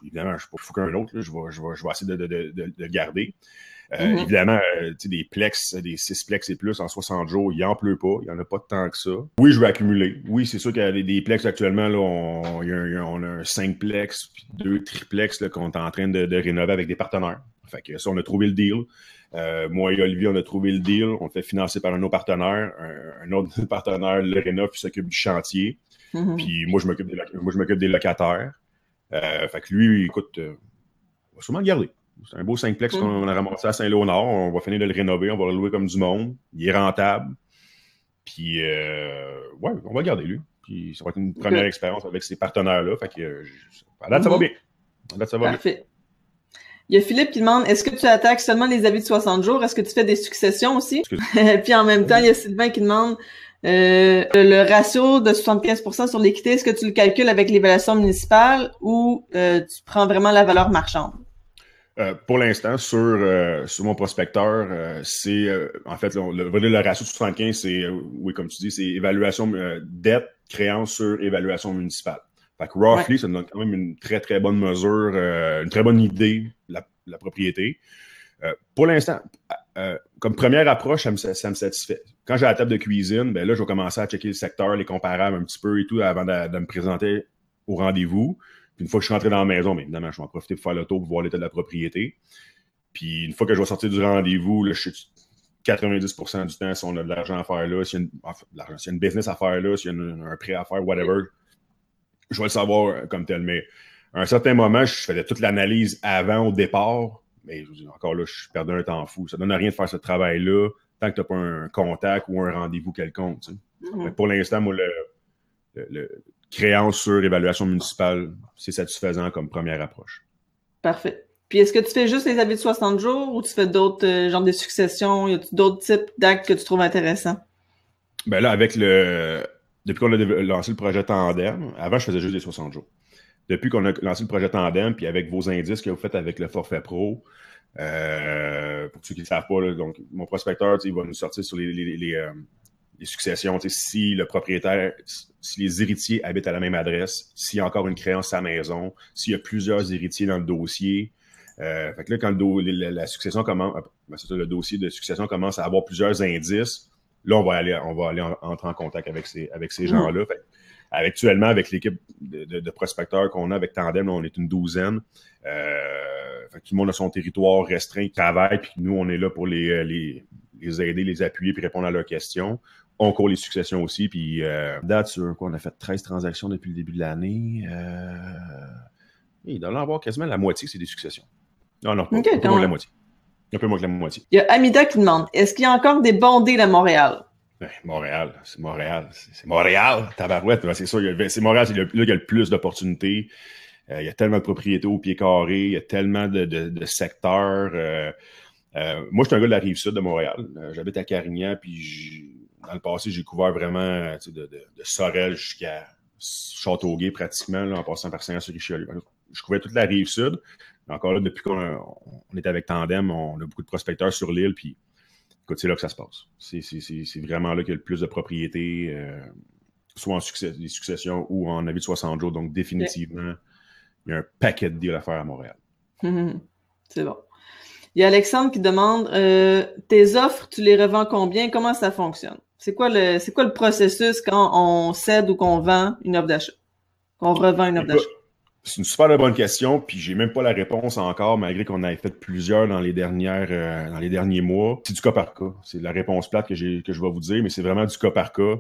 évidemment, je ne suis pas qu'un autre, je, vais, je, vais, je vais essayer de, de, de, de garder. Euh, mm-hmm. Évidemment, euh, des plex, des 6 plex et plus en 60 jours, il n'en pleut pas. Il n'y en a pas tant que ça. Oui, je vais accumuler. Oui, c'est sûr qu'il y a des, plex actuellement. Là, on, y a, on a un 5 plex puis deux triplex qu'on est en train de, de, rénover avec des partenaires. Fait que ça, on a trouvé le deal. Euh, moi et Olivier, on a trouvé le deal. On le fait financer par un autre partenaire. Un, autre partenaire le rénove puis s'occupe du chantier. Mm-hmm. Puis moi, je m'occupe des, moi, je m'occupe des locataires. fait que lui, écoute, on va sûrement le garder. C'est un beau 5plex qu'on a ramassé à Saint-Léonard. On va finir de le rénover. On va le louer comme du monde. Il est rentable. Puis, euh, ouais, on va le garder, lui. Puis, ça va être une première expérience avec ces partenaires-là. Fait que, euh, à date, ça va bien. À date, ça va Parfait. Il y a Philippe qui demande est-ce que tu attaques seulement les avis de 60 jours? Est-ce que tu fais des successions aussi? Puis en même temps, il y a Sylvain qui demande euh, le ratio de 75% sur l'équité, est-ce que tu le calcules avec l'évaluation municipale ou euh, tu prends vraiment la valeur marchande? Euh, pour l'instant, sur, sur mon prospecteur, c'est en fait le, le, ratio de 75, c'est oui, comme tu dis, c'est évaluation dette, créance sur évaluation municipale. Fait que roughly, ça donne quand même une très, très bonne mesure, une très bonne idée la, la propriété. pour l'instant, comme première approche, ça me, satisfait. Quand j'ai la table de cuisine, ben là, je vais commencer à checker le secteur, les comparables un petit peu et tout avant de, me présenter au rendez-vous une fois que je suis rentré dans la maison, mais évidemment, je vais en profiter pour faire le tour pour voir l'état de la propriété. Puis une fois que je vais sortir du rendez-vous, je suis 90% du temps, si on a de l'argent à faire là, s'il y, a une, business à faire là, s'il y a un prêt à faire, whatever, je vais le savoir comme tel. Mais à un certain moment, je faisais toute l'analyse avant au départ, mais encore là, je perdais un temps fou. Ça ne donne rien de faire ce travail-là tant que tu n'as pas un contact ou un rendez-vous quelconque. Pour l'instant, moi, le, créance sur évaluation municipale, c'est satisfaisant comme première approche. Parfait. Puis est-ce que tu fais juste les avis de 60 jours ou tu fais d'autres euh, genres de successions? Y a d'autres types d'actes que tu trouves intéressants? Ben là, avec le. Depuis qu'on a lancé le projet Tandem, avant, je faisais juste des 60 jours. Depuis qu'on a lancé le projet Tandem, puis avec vos indices que vous faites avec le forfait pro, euh, pour ceux qui ne savent pas, donc mon prospecteur, il va nous sortir sur les, les, euh, les successions, si le propriétaire, si les héritiers habitent à la même adresse, s'il y a encore une créance à la maison, s'il y a plusieurs héritiers dans le dossier. Euh, fait que là, quand le la, succession commence, ben, le dossier de succession commence à avoir plusieurs indices, là, on va aller, on va aller entrer en contact avec ces, avec ces mmh. gens-là. Actuellement, avec l'équipe de, prospecteurs qu'on a avec Tandem, on est une douzaine. Euh, fait tout le monde a son territoire restreint, il travaille, puis nous, on est là pour les, les, les aider, les appuyer, puis répondre à leurs questions on court les successions aussi. Puis, euh, date sur quoi? On a fait 13 transactions depuis le début de l'année. Euh... Il doit en avoir quasiment la moitié, c'est des successions. Non, non, un peu moins que la moitié. Un peu moins que la moitié. Il y a Amida qui demande est-ce qu'il y a encore des bondés à Montréal? Montréal, c'est Montréal. C'est Montréal, tabarouette. C'est ça, c'est Montréal, c'est là qu'il y a le plus d'opportunités. Euh, il y a tellement de propriétés au pied carré, il y a tellement de, secteurs. Euh, euh, moi, je suis un gars de la rive sud de Montréal. J'habite à Carignan, puis dans le passé, j'ai couvert vraiment de, Sorel jusqu'à Châteauguay pratiquement, en passant par Saint-Richelieu. Je couvrais toute la rive sud. Encore là, depuis qu'on on est avec Tandem, on a beaucoup de prospecteurs sur l'île, puis écoute, c'est là que ça se passe. C'est vraiment là qu'il y a le plus de propriétés, euh, soit en succès, des successions ou en avis de 60 jours. Donc, définitivement, il y a un paquet de deals à faire à Montréal. c'est bon. Il y a Alexandre qui demande euh, tes offres, tu les revends combien? Comment ça fonctionne? C'est quoi le c'est quoi le processus quand on cède ou qu'on vend une offre d'achat? Qu'on revend une offre d'achat? C'est une super bonne question, puis j'ai même pas la réponse encore, malgré qu'on ait fait plusieurs dans les dernières euh, dans les derniers mois. C'est du cas par cas. C'est la réponse plate que j'ai que je vais vous dire, mais c'est vraiment du cas par cas.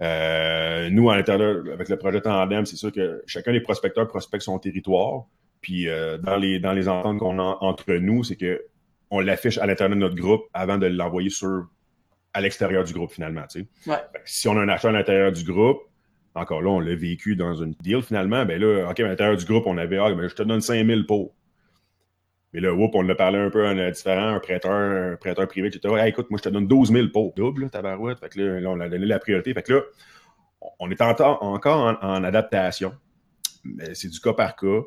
Euh, nous, à l'intérieur, avec le projet Tandem, c'est sûr que chacun des prospecteurs prospecte son territoire. Puis euh, dans les dans les ententes qu'on a entre nous, c'est que on l'affiche à l'intérieur de notre groupe avant de l'envoyer sur à l'extérieur du groupe finalement. Tu sais. Si on a un achat à l'intérieur du groupe, encore là, on l'a vécu dans une deal finalement, ben là, OK, à l'intérieur du groupe, on avait, ah, ben, je te donne 5000 pour. Mais là, whoop, on a parlé un peu en différent, un prêteur, un prêteur privé, etc. Écoute, moi, je te donne 12 000 pour double, tabarouette. Fait que là, on a donné la priorité. Fait que là, on est encore en, adaptation. C'est du cas par cas.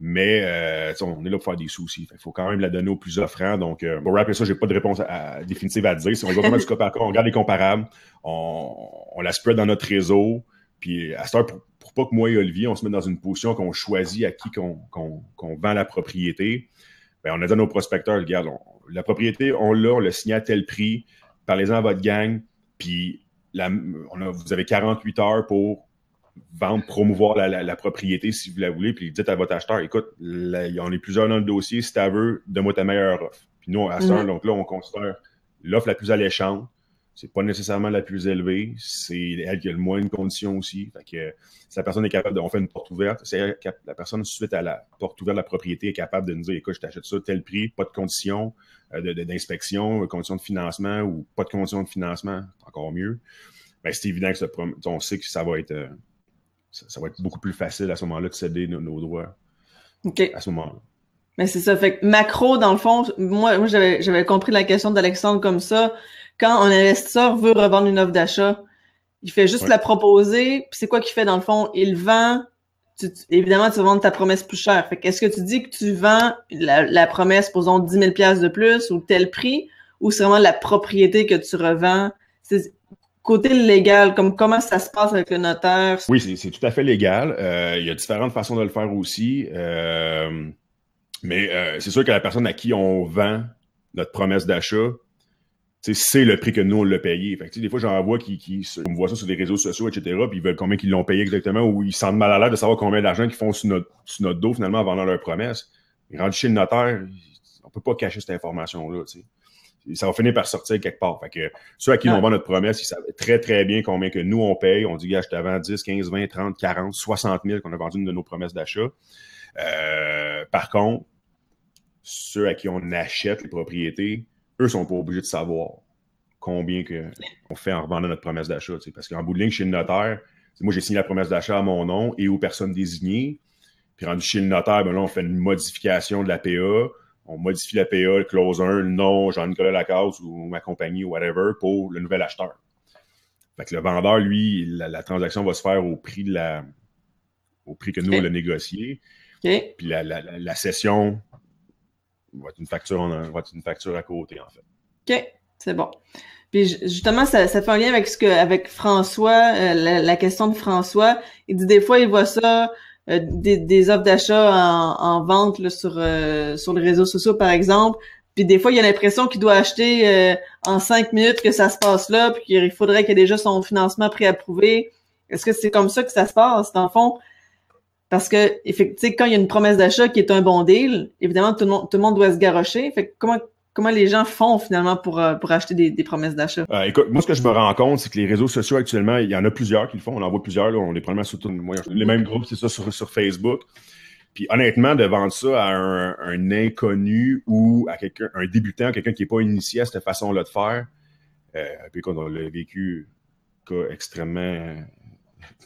Mais euh, on est là pour faire des soucis. Il faut quand même la donner aux plus offrants. Donc, euh, pour rappeler ça, j'ai pas de réponse définitive à dire. Si on va vraiment du cas par cas, on regarde les comparables, on, on la spread dans notre réseau. Puis à cette heure, pour, pas que moi et Olivier, on se mette dans une position qu'on choisit à qui qu'on vend la propriété, ben, on a dit à nos prospecteurs, regarde, la propriété, on l'a, on l'a signé à tel prix, parlez-en à votre gang, puis vous avez 48 heures pour vendre, promouvoir la, propriété si vous la voulez, puis dites à votre acheteur, écoute, on est plusieurs dans le dossier, si tu veux, donne-moi ta meilleure offre. Puis nous, à ça, donc là, on considère l'offre la plus alléchante, c'est pas nécessairement la plus élevée, c'est elle qui a le moins de conditions aussi. Fait que si la personne est capable de, on fait une porte ouverte, c'est la personne suite à la porte ouverte de la propriété est capable de nous dire, écoute, je t'achète ça tel prix, pas de conditions euh, d'inspection, de, conditions de financement ou pas de conditions de financement, encore mieux. Ben, c'est évident que ça, on sait que ça va être euh, ça, va être beaucoup plus facile à ce moment-là de céder nos, droits. À ce moment-là. Mais c'est ça. Fait que macro, dans le fond, moi, moi j'avais compris la question d'Alexandre comme ça quand un investisseur veut revendre une offre d'achat, il fait juste la proposer, puis c'est quoi qu'il fait dans le fond? Il vend, évidemment, tu vas vendre ta promesse plus chère. Fait qu'est-ce que tu dis que tu vends la, promesse, posons 10 000 de plus ou tel prix, ou c'est vraiment la propriété que tu revends? côté légal, comme comment ça se passe avec le notaire? Oui, c'est tout à fait légal. Euh, il y a différentes façons de le faire aussi. Euh, mais euh, c'est sûr que la personne à qui on vend notre promesse d'achat, c'est le prix que nous, on l'a payé. Fait des fois, j'en vois qui, qui on voit ça sur les réseaux sociaux, etc., puis ils veulent combien qu'ils l'ont payé exactement, ou ils sentent mal à l'aise de savoir combien d'argent qu'ils font sur notre, sur notre dos, finalement, en vendant leur promesse. Ils rentrent chez le notaire, on peut pas cacher cette information-là, Ça va finir par sortir quelque part. Fait que ceux à qui on vend notre promesse, ils savent très, très bien combien que nous, on paye. On dit, gars, je te vends 10, 15, 20, 30, 40, 60 000 qu'on a vendu une de nos promesses d'achat. Euh, par contre, ceux à qui on achète les propriétés, eux sont pas obligés de savoir combien que, on fait en revendant notre promesse d'achat. Parce qu'en bout de ligne, chez le notaire, moi, j'ai signé la promesse d'achat à mon nom et aux personnes désignées. Puis rendu chez le notaire, ben là, on fait une modification de la PA. On modifie la PA, le close 1, le nom, Jean-Nicolas Lacasse ou ma compagnie, whatever, pour le nouvel acheteur. Fait que le vendeur, lui, la, transaction va se faire au prix de la au prix que nous, on l'a négocié. Puis la, la, la, session va une facture, va être une facture à côté, en fait. OK, c'est bon. Puis justement, ça, ça, fait un lien avec ce que avec François, euh, la, question de François. Il dit des fois, il voit ça, euh, des, des, offres d'achat en, en, vente là, sur, euh, sur les réseaux sociaux, par exemple. Puis des fois, il a l'impression qu'il doit acheter en cinq minutes que ça se passe là, puis qu'il faudrait qu'il ait déjà son financement préapprouvé. Est-ce que c'est comme ça que ça se passe? Dans le fond, parce que, effectivement, quand il y a une promesse d'achat qui est un bon deal, évidemment, tout le monde, doit se garocher. Fait comment, comment les gens font finalement pour, euh, acheter des, promesses d'achat? Euh, écoute, moi, ce que je me rends compte, c'est que les réseaux sociaux actuellement, il y en a plusieurs qui le font. On en voit plusieurs. On est probablement sur tout, les mêmes groupes, c'est ça, sur, Facebook. Puis honnêtement, de vendre ça à un, inconnu ou à quelqu'un, un débutant, quelqu'un qui n'est pas initié à cette façon-là de faire, euh, puis on l'a vécu, cas extrêmement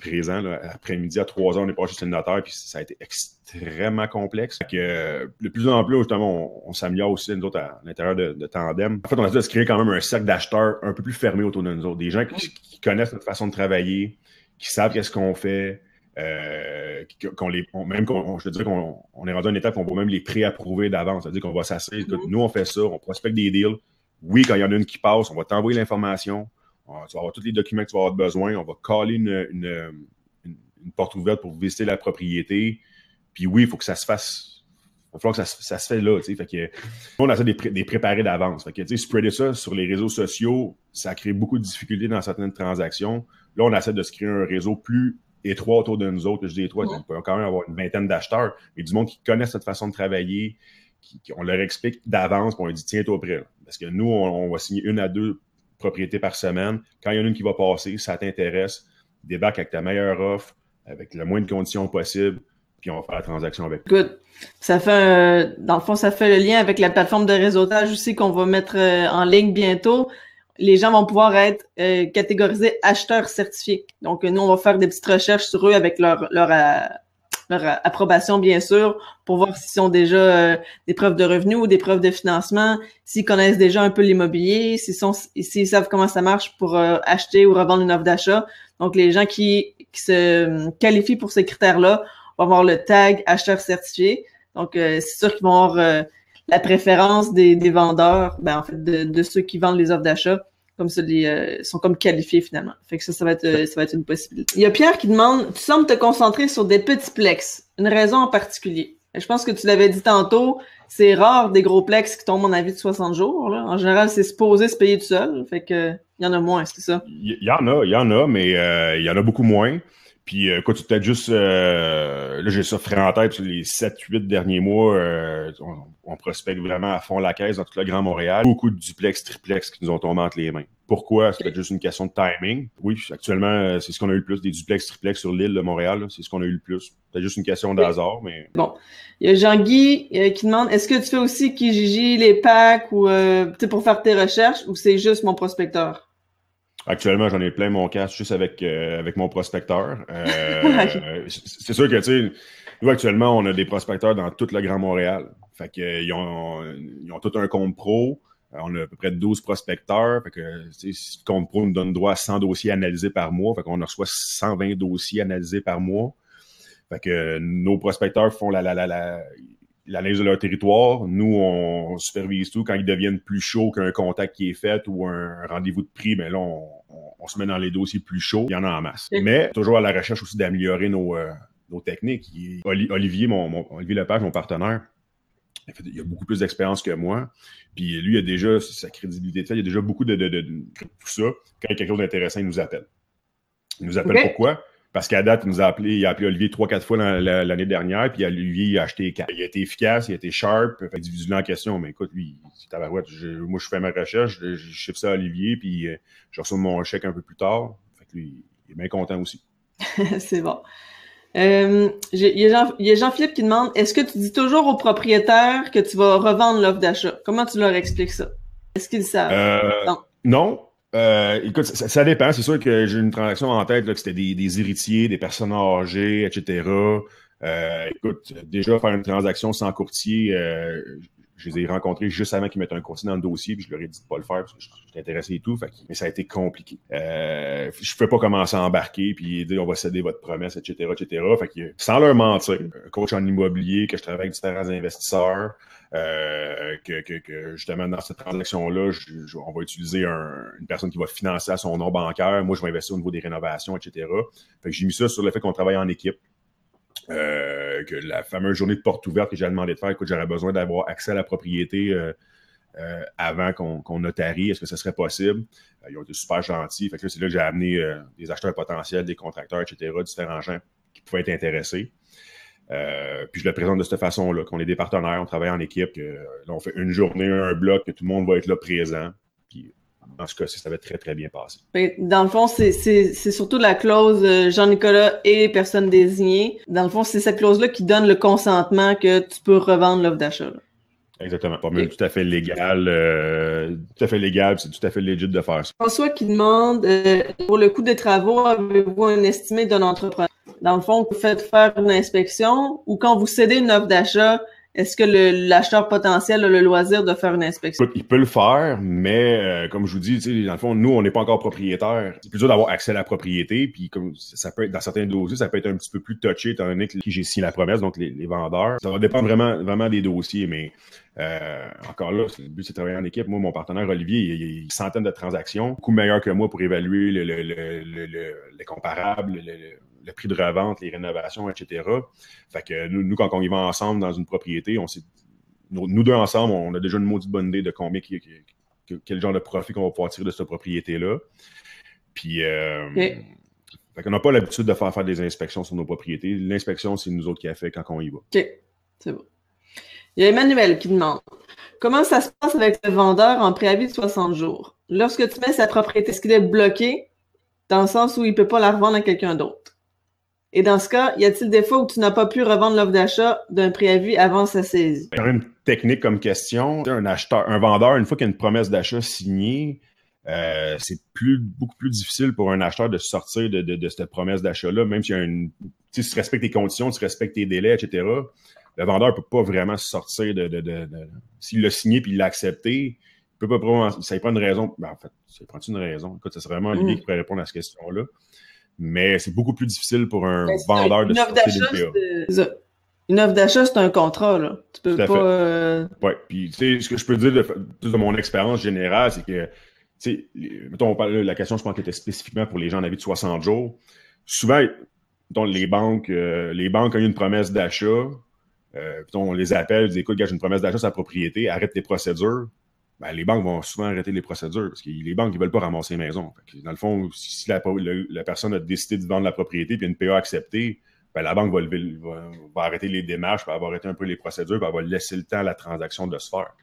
présent. Après-midi, à 3 heures, on est pas chez le notaire, puis ça a été extrêmement complexe. Que, euh, de plus en plus, justement, on, s'améliore aussi, nous autres, à, l'intérieur de, Tandem. En fait, on a dû se créer quand même un cercle d'acheteurs un peu plus fermé autour de nous autres. Des gens qui, connaissent notre façon de travailler, qui savent qu'est-ce qu'on fait, euh, qu'on les, même qu'on, je te dirais qu'on on est rendu à une étape qu'on va même les pré-approuver d'avance. C'est-à-dire qu'on va s'asseoir, mm-hmm. nous, on fait ça, on prospecte des deals. Oui, quand il y en a une qui passe, on va t'envoyer l'information tu vas avoir tous les documents que tu vas avoir besoin. On va caler une, porte ouverte pour visiter la propriété. Puis oui, il faut que ça se fasse. Il va falloir que ça, se fait là. Fait que, on essaie de les préparer d'avance. Fait que, spreader ça sur les réseaux sociaux, ça crée beaucoup de difficultés dans certaines transactions. Là, on essaie de se créer un réseau plus étroit autour de nous autres. Je dis étroit, on peut quand même avoir une vingtaine d'acheteurs, mais du monde qui connaissent cette façon de travailler, qui, on leur explique d'avance, puis on leur dit tiens-toi prêt. Parce que nous, on, va signer une à deux propriétés par semaine. Quand il y en a une qui va passer, ça t'intéresse, débarque avec ta meilleure offre, avec le moins de conditions possible, puis on va faire la transaction avec. Good. Ça fait, dans le fond, ça fait le lien avec la plateforme de réseautage aussi qu'on va mettre euh, en ligne bientôt. Les gens vont pouvoir être euh, catégorisés acheteurs certifiés. Donc, nous, on va faire des petites recherches sur eux avec leur, leur, euh, leur approbation, bien sûr, pour voir s'ils ont déjà euh, des preuves de revenus ou des preuves de financement, s'ils connaissent déjà un peu l'immobilier, s'ils s'ils savent comment ça marche pour euh, acheter ou revendre une offre d'achat. Donc, les gens qui, qui se qualifient pour ces critères-là vont avoir le tag acheteur certifié. Donc, c'est sûr qu'ils vont avoir la préférence des, des vendeurs, ben, en fait, de, de ceux qui vendent les offres d'achat comme ça, les, euh, sont comme qualifiés finalement. Fait que ça, ça va être, euh, ça va être une possibilité. Il y a Pierre qui demande, tu sembles te concentrer sur des petits plex. Une raison en particulier. je pense que tu l'avais dit tantôt, c'est rare des gros plex qui tombent en avis de 60 jours. Là. En général, c'est supposé se payer tout seul. Fait que il y en a moins, c'est ça? Il y en a, il y en a, mais euh, il y en a beaucoup moins. Puis, euh, tu peut-être juste, là, j'ai ça frais en tête, les 7-8 derniers mois, on prospecte vraiment à fond la caisse dans tout le Grand Montréal. Beaucoup de duplex, triplex qui nous ont tombé entre les mains. Pourquoi? C'est juste une question de timing. Oui, actuellement, euh, c'est ce qu'on a eu le plus, des duplex, triplex sur l'île de Montréal. C'est ce qu'on a eu le plus. C'est juste une question d'hasard, mais... Bon. Il y a Jean-Guy euh, qui demande, est-ce que tu fais aussi Kijiji, les packs ou euh, pour faire tes recherches ou c'est juste mon prospecteur? Actuellement, j'en ai plein mon casque juste avec, avec mon prospecteur. c'est sûr que, tu sais, nous, actuellement, on a des prospecteurs dans tout le Grand Montréal. Fait que, ils, ont, ils ont tout un compte pro. On a à peu près 12 prospecteurs. Fait que, le compte pro nous donne droit à 100 dossiers analysés par mois. Fait qu'on reçoit 120 dossiers analysés par mois. Fait que nos prospecteurs font la, la, la, la l'analyse de leur territoire. Nous, on, supervise tout. Quand ils deviennent plus chauds qu'un contact qui est fait ou un rendez-vous de prix, ben là, on, se met dans les dossiers plus chauds. Il y en a en masse. Mais toujours à la recherche aussi d'améliorer nos, euh, nos techniques. Olivier, mon, mon, Olivier Lepage, mon partenaire, il a beaucoup plus d'expérience que moi. Puis lui, il a déjà sa crédibilité. Il y a déjà beaucoup de, de, de, tout ça. Quand il y a quelque chose d'intéressant, il nous appelle. Il nous appelle pourquoi? Parce qu'à date, il nous a appelé, il a appelé Olivier trois, quatre fois l'année dernière, puis Olivier il a acheté quatre. Il a été efficace, il a été sharp, il a dit en question, mais écoute, lui, c'est tabarouette. moi, je fais ma recherche, je, je chiffre ça à Olivier, puis euh, je reçois mon chèque un peu plus tard. Fait que lui, il est bien content aussi. c'est bon. Euh, il y a Jean-Philippe qui demande est-ce que tu dis toujours aux propriétaires que tu vas revendre l'offre d'achat? Comment tu leur expliques ça? Est-ce qu'ils savent? Euh, Non. Non. Euh, écoute, ça, dépend. C'est sûr que j'ai une transaction en tête, là, que c'était des, des, héritiers, des personnes âgées, etc. écoute, déjà faire une transaction sans courtier, je les ai rencontrés juste avant qu'ils mettent un courtier dans le dossier, puis je leur ai dit de pas le faire parce que j'étais intéressé et tout. Fait mais ça a été compliqué. Euh, je ne peux pas commencer à embarquer puis dire on va céder votre promesse, etc., etc. Fait que, sans leur mentir, un coach en immobilier, que je travaille avec différents investisseurs, euh, que, que, que, justement dans cette transaction-là, on va utiliser une personne qui va financer à son nom bancaire. Moi, je vais investir au niveau des rénovations, etc. Fait que j'ai mis ça sur le fait qu'on travaille en équipe. Euh, que la fameuse journée de porte ouverte que j'ai demandé de faire, écoute, j'aurais besoin d'avoir accès à la propriété euh, euh, avant qu'on notarie. Est-ce que ce serait possible? ils ont été super gentils. Fait c'est là que j'ai amené des acheteurs potentiels, des contracteurs, etc., différents gens qui pouvaient être intéressés. puis je le présente de cette façon-là, qu'on est des partenaires, on travaille en équipe, que, là, on fait une journée, un bloc, que tout le monde va être là présent. Dans ce cas-ci, ça va très, très bien passer. Dans le fond, c'est surtout la clause euh, Jean-Nicolas et personne désignée. Dans le fond, c'est cette clause-là qui donne le consentement que tu peux revendre l'offre d'achat. Exactement. Pas même tout à fait légal. Euh, tout à fait légal, c'est tout à fait légitime de faire ça. François qui demande euh, pour le coût des travaux, avez-vous un estimé d'un entrepreneur? Dans le fond, vous faites faire une inspection ou quand vous cédez une offre d'achat, est-ce que l'acheteur potentiel a le loisir de faire une inspection? Il peut le faire, mais euh, comme je vous dis, dans le fond, nous, on n'est pas encore propriétaire. C'est plus dur d'avoir accès à la propriété, puis comme ça peut être dans certains dossiers, ça peut être un petit peu plus touché, étant donné que j'ai signé la promesse, donc les, vendeurs. Ça va dépendre vraiment, vraiment des dossiers, mais euh, encore là, le but c'est de travailler en équipe. Moi, mon partenaire Olivier, il, y a une centaine de transactions, beaucoup meilleur que moi pour évaluer le, les comparables, le prix de revente, les rénovations, etc. Fait que nous, quand on y va ensemble dans une propriété, on sait, nous, deux ensemble, on a déjà une maudite bonne idée de combien, quel genre de profit qu'on va pouvoir tirer de cette propriété-là. Puis, euh, fait qu'on n'a pas l'habitude de faire faire des inspections sur nos propriétés. L'inspection, c'est nous autres qui a fait quand on y va. OK, c'est bon. Il y a Emmanuel qui demande Comment ça se passe avec le vendeur en préavis de 60 jours? Lorsque tu mets sa propriété, est-ce qu'il est bloqué dans le sens où il ne peut pas la revendre à quelqu'un d'autre? Et dans ce cas, y a-t-il des fois où tu n'as pas pu revendre l'offre d'achat d'un préavis avant sa saisie? une technique comme question. Un acheteur, un vendeur, une fois qu'il y a une promesse d'achat signée, euh, c'est plus beaucoup plus difficile pour un acheteur de sortir de, de, de cette promesse d'achat-là, même une. Tu respectes tes conditions, tu respectes tes délais, etc. Le vendeur peut pas vraiment sortir de. S'il l'a signé puis il l'a accepté, il peut pas. Ça prend une raison. Ben, en fait, ça prend une raison? Écoute, ça serait vraiment l'idée mm. qui pourrait répondre à cette question-là. Mais c'est beaucoup plus difficile pour un ben, vendeur de sortir. Une offre d'achat, c'est un contrat, là. Tu peux pas. Euh... Oui, puis tu sais, ce que je peux dire de, de mon expérience générale, c'est que sais, mettons, on parle, la question, je pense qu'elle était spécifiquement pour les gens en avis de 60 jours. Souvent, mettons, les banques, euh, les banques ont une promesse d'achat. Euh, on les appelle, ils disent écoute, j'ai une promesse d'achat sur la propriété, arrête tes procédures. Ben, les banques vont souvent arrêter les procédures parce que les banques ne veulent pas ramasser les maisons. dans le fond, si la, la, personne a décidé de vendre la propriété puis une PA acceptée, ben, la banque va, va, va, arrêter les démarches, va arrêter un peu les procédures, elle va laisser le temps à la transaction de se faire.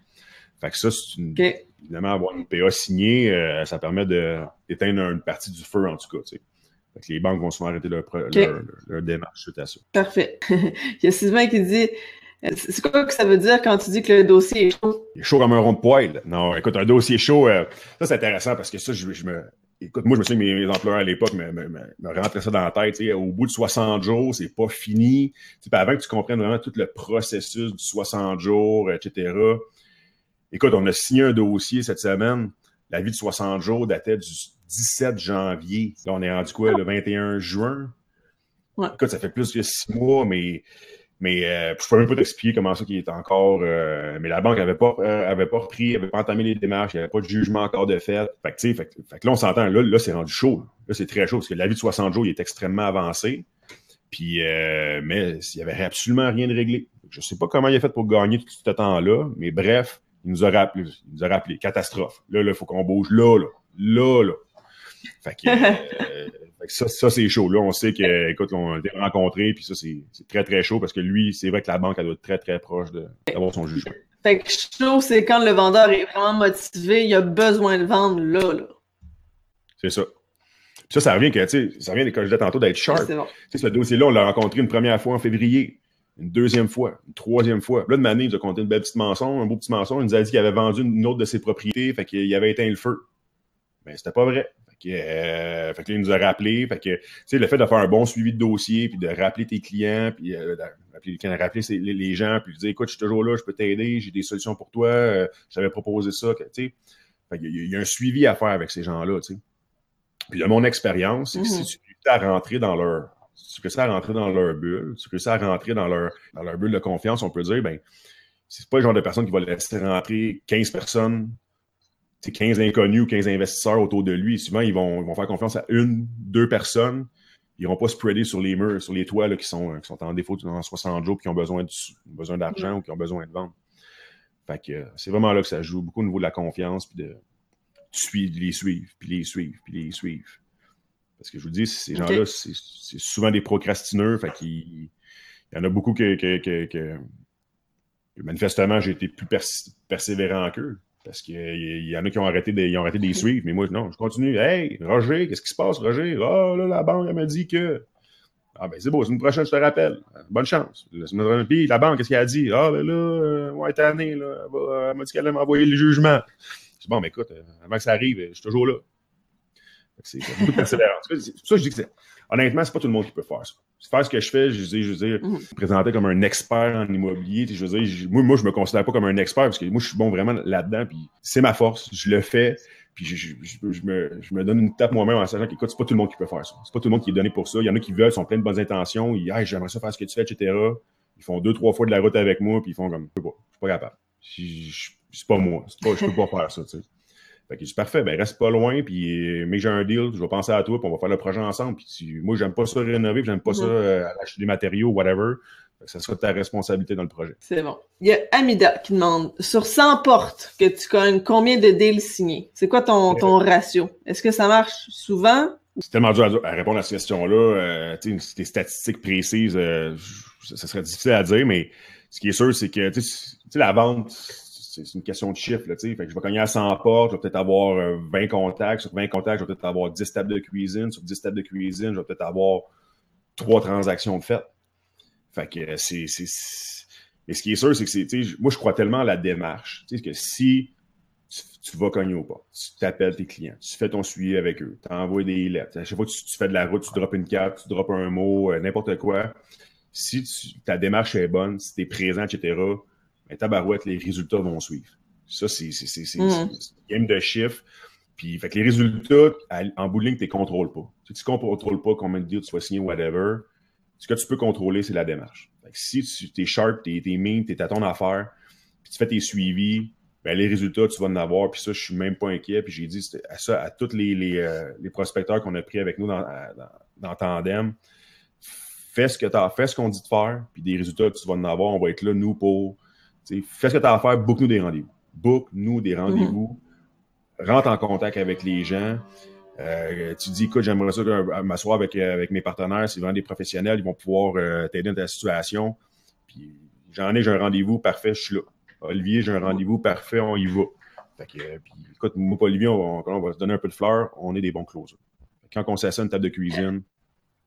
Fait que ça, c'est une, évidemment, avoir une PA signée, euh, ça permet d'éteindre une partie du feu, en tout cas, tu sais. Fait que les banques vont souvent arrêter leur, leur, démarche suite à ça. Parfait. Il y a Sylvain qui dit c'est quoi que ça veut dire quand tu dis que le dossier est chaud? Il est chaud comme un rond de poêle. Non, écoute, un dossier chaud, euh, ça c'est intéressant parce que ça, je, me. Écoute, moi, je me souviens que mes, employeurs à l'époque me, me, me, rentraient ça dans la tête. Au bout de 60 jours, c'est pas fini. T'sais, avant que tu comprennes vraiment tout le processus du 60 jours, etc., Écoute, on a signé un dossier cette semaine. La vie de 60 jours datait du 17 janvier. Là, on est rendu quoi, le 21 juin? Ouais. Écoute, ça fait plus que six mois, mais mais euh, je peux même pas t'expliquer comment ça qui est encore. Euh, mais la banque avait pas euh, avait pas repris, avait pas entamé les démarches, il n'y avait pas de jugement encore de fait. Fait que, fait, fait que là, on s'entend. Là, là c'est rendu chaud. Là, c'est très chaud parce que la vie de 60 jours, il est extrêmement avancé. Puis, euh, mais il n'y avait absolument rien de réglé. Je sais pas comment il a fait pour gagner tout ce temps-là, mais bref, il nous a rappelé, il nous a rappelé, catastrophe. Là, il faut qu'on bouge là, là, là, là. Fait que, euh, ça, ça c'est chaud. Là, on sait que, écoute, on a été rencontrés, puis ça, c'est très, très chaud parce que lui, c'est vrai que la banque, elle doit être très, très proche d'avoir son jugement. Fait que chaud, c'est quand le vendeur est vraiment motivé, il a besoin de vendre là, là. C'est ça. ça, ça revient que, ça revient, comme je disais tantôt, d'être sharp. Bon. Ce dossier-là, on l'a rencontré une première fois en février une deuxième fois, une troisième fois. Là, de manière, il nous a compté une belle petite mensonge, un beau petit mensonge. Il nous a dit qu'il avait vendu une autre de ses propriétés, fait qu'il avait éteint le feu. Mais c'était pas vrai. Que, euh, fait que là, il nous a rappelé. Fait que, tu sais, le fait de faire un bon suivi de dossier, puis de rappeler tes clients, puis euh, rappeler, de rappeler les, les, gens, puis de dire, écoute, je suis toujours là, je peux t'aider, j'ai des solutions pour toi, euh, je t'avais proposé ça, tu sais. Fait qu'il y, a un suivi à faire avec ces gens-là, tu sais. Puis de mon expérience, c'est que si mm-hmm. tu à rentrer dans leur tu réussis à rentrer dans leur bulle, tu réussis à rentrer dans leur, dans leur bulle de confiance, on peut dire, ben, c'est pas le genre de personne qui va laisser rentrer 15 personnes, 15 inconnus ou 15 investisseurs autour de lui. Souvent, ils vont, ils vont faire confiance à une, deux personnes. Ils vont pas spreader sur les murs, sur les toits là, qui, sont, qui sont en défaut dans 60 jours, qui ont besoin besoin d'argent ou qui ont besoin de vendre. Fait que c'est vraiment là que ça joue beaucoup au niveau de la confiance, puis de, de les suivre, puis les suivre, puis les suivre. Parce que je vous dis, ces gens-là, c'est souvent des procrastineurs. Fait qu'il il y en a beaucoup que, que, que, que manifestement, j'ai été plus persévérant qu'eux. Parce qu'il y, en a qui ont arrêté de, ils ont arrêté de les suivre. Mais moi, non, je continue. Hey, Roger, qu'est-ce qui se passe, Roger? Ah, oh, là, la banque, elle m'a dit que. Ah, ben, c'est beau, c'est une prochaine, je te rappelle. Bonne chance. Puis, la banque, qu'est-ce qu'elle a dit? Ah, ben là, euh, ouais, année, là. Elle m'a dit qu'elle allait m'envoyer le jugement. C'est bon, mais écoute, euh, avant que ça arrive, je suis toujours là. C'est beaucoup de persévérance. C'est pour ça que je dis que honnêtement, c'est pas tout le monde qui peut faire ça. Faire ce que je fais, je veux dire, je veux dire, mm présenter comme un expert en immobilier, je veux dire, moi, moi, je me considère pas comme un expert parce que moi, je suis bon vraiment là-dedans, puis c'est ma force, je le fais, puis je, je, je, me, je me donne une tape moi-même en sachant qu'écoute, c'est pas tout le monde qui peut faire ça. C'est pas tout le monde qui est donné pour ça. Il y en a qui veulent, sont pleins de bonnes intentions, ils hey, j'aimerais ça faire ce que tu fais, etc. Ils font deux, trois fois de la route avec moi, puis ils font comme, je peux pas, je suis pas capable. C'est pas moi, pas, je peux pas faire ça, tu sais. Fait que c'est parfait, ben reste pas loin, puis euh, mais j'ai un deal, je vais penser à toi, puis on va faire le projet ensemble. Puis moi, j'aime pas ça rénover, j'aime pas ça mm-hmm. euh, acheter des matériaux, whatever. ça sera ta responsabilité dans le projet. C'est bon. Il y a Amida qui demande sur 100 portes que tu connais combien de deals signés? C'est quoi ton, ton ratio? Est-ce que ça marche souvent? C'est tellement dur à, répondre à cette question-là. Euh, tu sais, des statistiques précises, euh, ça serait difficile à dire, mais ce qui est sûr, c'est que tu sais, la vente c'est une question de chiffre. Là, fait que je vais cogner à 100 portes, je vais peut-être avoir 20 euh, contacts. Sur 20 contacts, je vais peut-être avoir 10 tables de cuisine. Sur 10 tables de cuisine, je vais peut-être avoir 3 transactions de fait. Que euh, c'est. Mais ce qui est sûr, c'est que c'est. Moi, je crois tellement à la démarche. Que si tu, vas cogner au pas. Tu t'appelles tes clients, tu fais ton suivi avec eux, tu envoies des lettres. À chaque fois que tu, fais de la route, tu drops une carte, tu drops un mot, euh, n'importe quoi. Si ta démarche est bonne, si tu es présent, etc., ben, ta barouette, les résultats vont suivre. Ça, c'est mm. une game de chiffres. Puis, fait que les résultats, en bout de ligne, tu ne contrôles pas. Si tu ne contrôles pas combien de deals tu vas signer, whatever, ce que tu peux contrôler, c'est la démarche. Fait que si tu es sharp, tu es, es mean, tu es à ton affaire, puis tu fais tes suivis, ben, les résultats, tu vas en avoir. Puis ça, je suis même pas inquiet. Puis j'ai dit à ça à tous les, les, euh, les prospecteurs qu'on a pris avec nous dans, dans, dans Tandem. Fais ce que tu as fais ce qu'on dit de faire, puis des résultats, tu vas en avoir. On va être là, nous, pour. Fais ce que tu as à faire, book-nous des rendez-vous. Book-nous des rendez-vous. Mm-hmm. Rentre en contact avec les gens. Euh, tu dis, écoute, j'aimerais ça m'asseoir avec, avec mes partenaires, c'est vraiment des professionnels, ils vont pouvoir euh, t'aider dans ta situation. Puis j'en ai, j'ai un rendez-vous, parfait, je suis là. Olivier, j'ai un rendez-vous, parfait, on y va. Fait que, euh, puis, écoute, moi, Olivier, on, va se donner un peu de fleurs, on est des bons closers. Quand on s'assied une table de cuisine,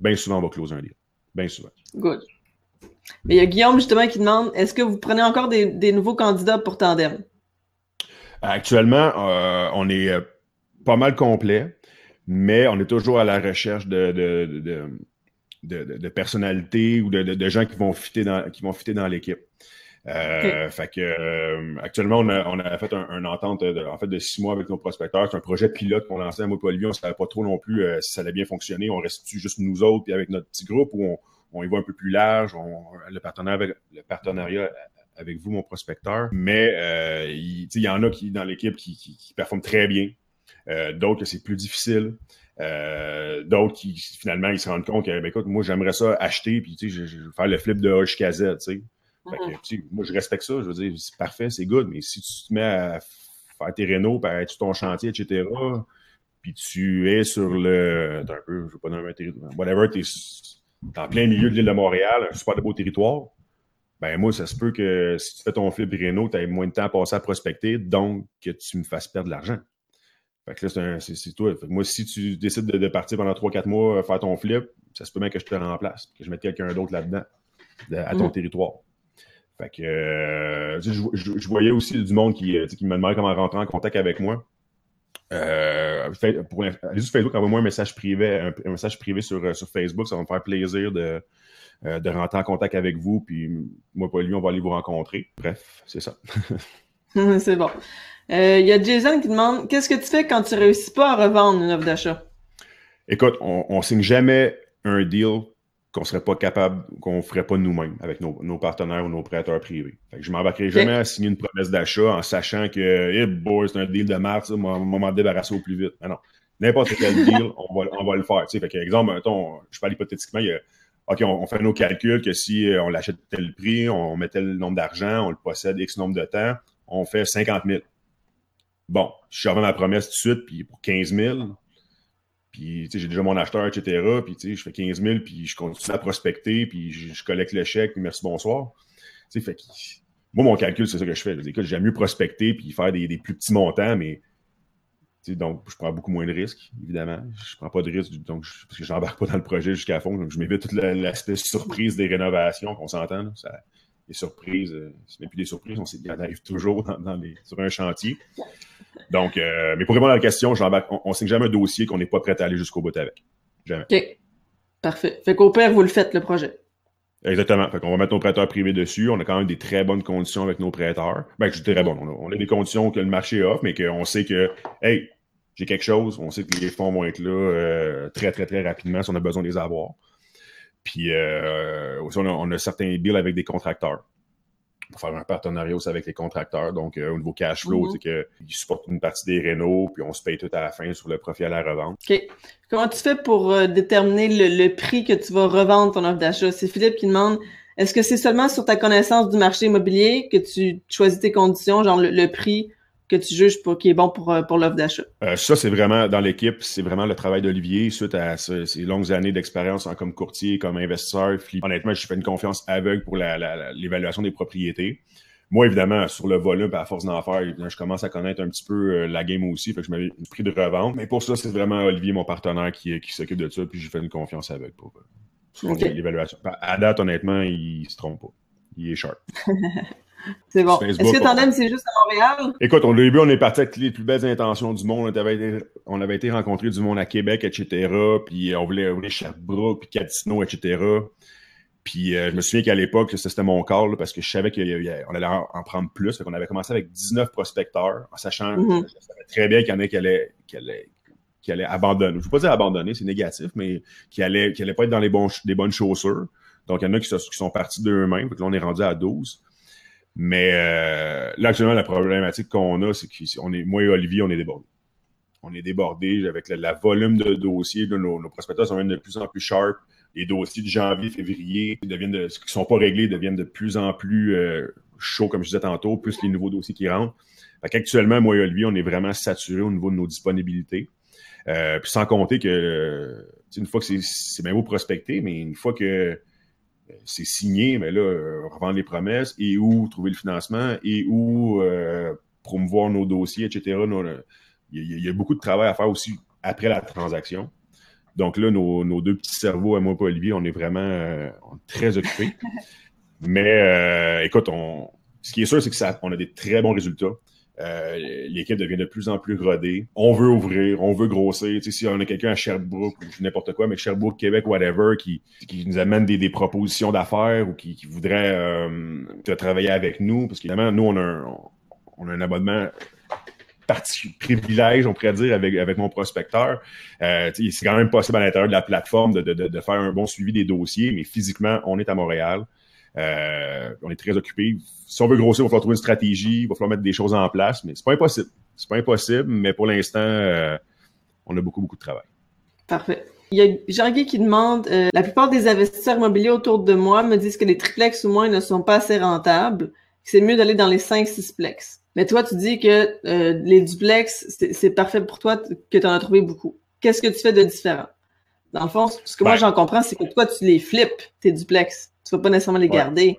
bien souvent, on va closer un deal. Bien souvent. Good. Mais il y a Guillaume, justement, qui demande est-ce que vous prenez encore des, nouveaux candidats pour Tandem? Actuellement, euh, on est euh, pas mal complet, mais on est toujours à la recherche de, de, personnalités ou de, gens qui vont fitter dans, qui vont fitter dans l'équipe. Euh, fait que euh, actuellement, on a, on a fait un, entente de, en fait de six mois avec nos prospecteurs. C'est un projet pilote qu'on lançait à Olivier. On ne savait pas trop non plus euh, si ça allait bien fonctionner. On reste juste nous autres puis avec notre petit groupe où on, on y va un peu plus large. On, le partenariat avec le partenariat avec vous, mon prospecteur. Mais il, il y en a qui dans l'équipe qui, qui, qui, performent très bien. D'autres c'est plus difficile. d'autres qui finalement ils se rendent compte que ben, écoute, moi j'aimerais ça acheter puis tu sais, je, je, faire le flip de A jusqu'à Z, tu sais. Mm-hmm. moi, je respecte ça. Je veux dire, c'est parfait, c'est good. Mais si tu te mets à faire tes rénaux, à être sur ton chantier, etc., puis tu es sur le. Attends un peu, je ne veux pas nommer un territoire. Whatever, tu es en plein milieu de l'île de Montréal, un super de beau territoire. Ben moi, ça se peut que si tu fais ton flip réno, tu aies moins de temps à passer à prospecter, donc que tu me fasses perdre de l'argent. Fait que là, c'est toi. moi, si tu décides de, partir pendant 3-4 mois faire ton flip, ça se peut bien que je te remplace, que je mette quelqu'un d'autre là-dedans, à ton mm-hmm. territoire. Fait que euh, je, voyais aussi du monde qui, euh, qui me demandait comment rentrer en contact avec moi. Euh, pour juste Facebook, envoie-moi un message privé, un, message privé sur, euh, sur Facebook, ça va me faire plaisir de, de rentrer en contact avec vous. Puis moi, pas lui, on va aller vous rencontrer. Bref, c'est ça. c'est bon. Il y a Jason qui demande Qu'est-ce que tu fais quand tu réussis pas à revendre une offre d'achat? Écoute, on, on signe jamais un deal qu'on serait pas capable, qu'on ferait pas nous-mêmes avec nos, partenaires ou nos prêteurs privés. Fait que je m'embarquerai jamais à signer une promesse d'achat en sachant que, hey boy, c'est un deal de mars, on va m'en débarrasser au plus vite. Mais non. N'importe quel deal, on va, on va le faire. Tu sais, fait que, exemple, mettons, je parle hypothétiquement, il y a, OK, on, fait nos calculs que si euh, on l'achète tel prix, on met tel nombre d'argent, on le possède X nombre de temps, on fait 50 000. Bon, je revends ma promesse tout de suite, puis pour 15 000, puis, j'ai déjà mon acheteur, etc. Puis, je fais 15 000, puis je continue à prospecter, puis je, collecte le chèque, puis merci, bonsoir. Fait que, moi, mon calcul, c'est ça que je fais. J'aime mieux prospecter, puis faire des, plus petits montants, mais, donc, je prends beaucoup moins de risques, évidemment. Je prends pas de risques, donc, parce que je n'embarque pas dans le projet jusqu'à fond. Donc, je m'évite toute l'aspect surprise des rénovations, qu'on s'entend, les surprises, euh, ce n'est plus des surprises, on sait, il arrive toujours dans, les, sur un chantier. Donc, euh, mais pour répondre à la question, on, on signe jamais un dossier qu'on n'est pas prêt à aller jusqu'au bout avec. Jamais. OK. Parfait. Fait qu'au père, vous le faites, le projet. Exactement. Fait qu'on va mettre nos prêteurs privés dessus. On a quand même des très bonnes conditions avec nos prêteurs. Ben, je dirais bon, on a, des conditions que le marché offre, mais qu'on sait que, hey, j'ai quelque chose, on sait que les fonds vont être là euh, très, très, très rapidement si on a besoin de les avoir. Puis euh, aussi, on a, certains bills avec des contracteurs pour faire un partenariat aussi avec les contracteurs. Donc, euh, au niveau cash flow, mm -hmm. c'est qu'ils supportent une partie des rénaux, puis on se paye tout à la fin sur le profit à la revente. OK. Comment tu fais pour euh, déterminer le, prix que tu vas revendre ton offre d'achat? C'est Philippe qui demande est-ce que c'est seulement sur ta connaissance du marché immobilier que tu choisis tes conditions, genre le prix que tu juges pour, qui est bon pour, euh, pour l'offre d'achat? Euh, ça, c'est vraiment, dans l'équipe, c'est vraiment le travail d'Olivier suite à ses longues années d'expérience comme courtier, comme investisseur. Honnêtement, je fais une confiance aveugle pour l'évaluation des propriétés. Moi, évidemment, sur le volume, à force d'en faire, je commence à connaître un petit peu euh, la game aussi, fait que je m'avais pris de revente. Mais pour ça, c'est vraiment Olivier, mon partenaire, qui, qui s'occupe de ça, puis j'ai fait une confiance aveugle pour, l'évaluation. À date, honnêtement, il se trompe pas. Il est sharp. C'est bon. Est-ce que Tandem, c'est juste à Montréal? Écoute, au début, on est parti avec les plus belles intentions du monde. On avait été, on avait été rencontrer du monde à Québec, etc. Puis on voulait, on Sherbrooke, puis Catino, etc. Puis euh, je me souviens qu'à l'époque, c'était mon call parce que je savais qu'on allait en, prendre plus. On avait commencé avec 19 prospecteurs, en sachant mm-hmm. très bien qu'il y en a qui allaient, qui allaient, qui allaient abandonner. Je ne veux pas dire abandonner, c'est négatif, mais qui allaient, qui allaient pas être dans les bons, bonnes chaussures. Donc, il y en a qui, sont partis d'eux-mêmes. Donc là, on est rendu à 12. Mais euh, là, actuellement, la problématique qu'on a, c'est qu'on est, moi et Olivier, on est débordés. On est débordés avec le, volume de dossiers. nos, nos, prospecteurs sont même de plus en plus sharp les dossiers de janvier, février, deviennent de, qui sont pas réglés, deviennent de plus en plus euh, chauds, comme je disais tantôt, plus les nouveaux dossiers qui rentrent. Fait qu'actuellement, moi et Olivier, on est vraiment saturé au niveau de nos disponibilités. Euh, puis sans compter que une fois que c'est bien beau prospecter, mais une fois que euh, c'est signé, mais là, revendre les promesses et où trouver le financement et où promouvoir nos dossiers, etc. Il y, a beaucoup de travail à faire aussi après la transaction. Donc là, nos, deux petits cerveaux, à moi et Olivier, on est vraiment euh, très occupés. Mais euh, écoute, on, ce qui est sûr, c'est qu'on a des très bons résultats. Euh, l'équipe devient de plus en plus rodée. On veut ouvrir, on veut grossir. Tu sais, si on a quelqu'un à Sherbrooke ou n'importe quoi, mais Sherbrooke, Québec, whatever, qui, qui nous amène des, propositions d'affaires ou qui, voudrait travailler avec nous, parce qu'évidemment, nous, on a on a un abonnement privilège, on pourrait dire, avec, avec mon prospecteur. Euh, c'est quand même possible à l'intérieur de la plateforme de, de, de, faire un bon suivi des dossiers, mais physiquement, on est à Montréal. Euh, on est très occupé. Si on veut grossir, il va falloir trouver une stratégie, il va falloir mettre des choses en place, mais c'est pas impossible. C'est pas impossible, mais pour l'instant, euh, on a beaucoup, beaucoup de travail. Parfait. Il y a Jean-Guy qui demande euh, La plupart des investisseurs immobiliers autour de moi me disent que les triplex ou moins ne sont pas assez rentables, que c'est mieux d'aller dans les 5-6 plex. Mais toi, tu dis que euh, les duplex, c'est parfait pour toi, que tu en as trouvé beaucoup. Qu'est-ce que tu fais de différent? Dans le fond, ce que moi j'en comprends, c'est que toi, tu les flippes, tes duplex. Tu vas pas nécessairement les garder.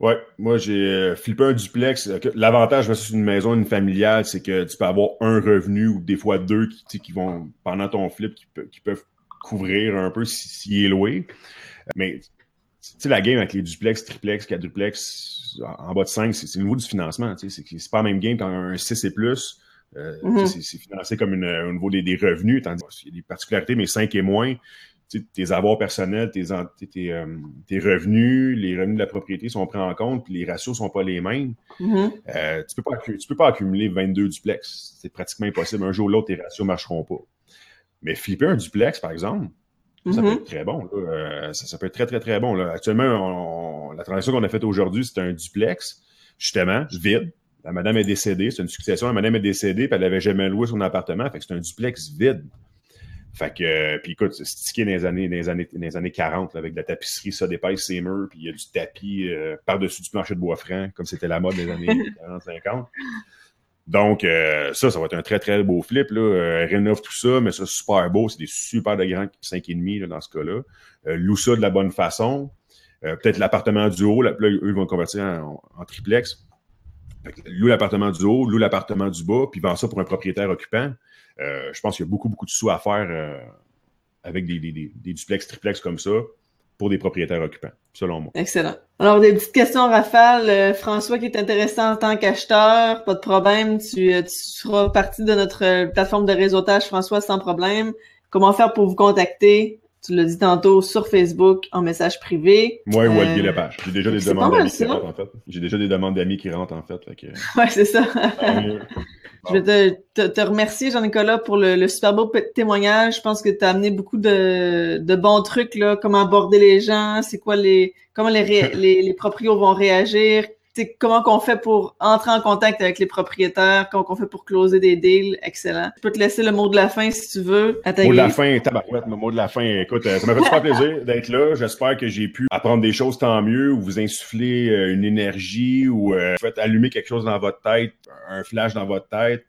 Ouais, moi j'ai euh, flippé un duplex. L'avantage versus une maison, une familiale, c'est que tu peux avoir un revenu ou des fois deux qui, qui vont, pendant ton flip, qui, peuvent couvrir un peu s'il est loué. Mais tu la game avec les duplex, triplex, quadruplex, en bas de 5, c'est le niveau du financement. C'est pas la même game qu'un 6 et plus. Euh, mm-hmm. C'est financé comme une, au niveau des, revenus, tandis qu'il y a des particularités, mais 5 et moins, tes avoirs personnels, tes, tes, euh, tes, revenus, les revenus de la propriété sont pris en compte, puis les ratios sont pas les mêmes. Mm-hmm. euh, tu peux pas tu peux pas accumuler 22 duplex. C'est pratiquement impossible. Un jour ou l'autre, tes ratios marcheront pas. Mais flipper un duplex, par exemple, ça peut mm-hmm. être très bon. Euh, ça, peut être très, très, très bon. Là. Actuellement, la transaction qu'on a faite aujourd'hui, c'est un duplex, justement, vide. La madame est décédée, c'est une succession. La madame est décédée, puis elle n'avait jamais loué son appartement. Fait que c'est un duplex vide. Fait que, euh, puis écoute, c'est stické dans les années, dans les années, dans les années 40, avec de la tapisserie, ça dépasse ses murs, puis il y a du tapis euh, par-dessus du plancher de bois franc, comme c'était la mode des années 40-50. Donc, euh, ça, ça va être un très, très beau flip. Là. Rénove tout ça, mais ça, super beau. C'est des super de grands 5,5 dans ce cas-là. Loue ça de la bonne façon. Peut-être l'appartement du haut. Là, eux, ils vont convertir en, triplex. Loue l'appartement du haut, loue l'appartement du bas, puis vend ça pour un propriétaire occupant. je pense qu'il y a beaucoup, beaucoup de sous à faire avec des, duplex, triplex comme ça pour des propriétaires occupants, selon moi. Excellent. Alors, des petites questions, Rafale. Euh, François qui est intéressant en tant qu'acheteur, pas de problème. Tu, euh, tu seras partie de notre euh, plateforme de réseautage, François, sans problème. Comment faire pour vous contacter? Tu l'as dit tantôt sur Facebook en message privé. Moi, ou euh, Lepage. J'ai déjà des demandes d'amis qui rentrent, en fait. J'ai déjà des demandes d'amis qui rentrent, en fait. fait Ouais, c'est ça. Je vais te, te, remercier, Jean-Nicolas, pour le, le, super beau témoignage. Je pense que tu as amené beaucoup de, de, bons trucs, là, comment aborder les gens, c'est quoi les, comment les, les, les proprios vont réagir, comment qu'on fait pour entrer en contact avec les propriétaires, comment qu'on fait pour closer des deals, excellent. Je peux te laisser le mot de la fin si tu veux. mot de la fin, tabarouette, le mot de la fin. Écoute, euh, ça m'a fait super plaisir d'être là. J'espère que j'ai pu apprendre des choses tant mieux ou vous insuffler euh, une énergie ou euh, fait allumer quelque chose dans votre tête, un flash dans votre tête.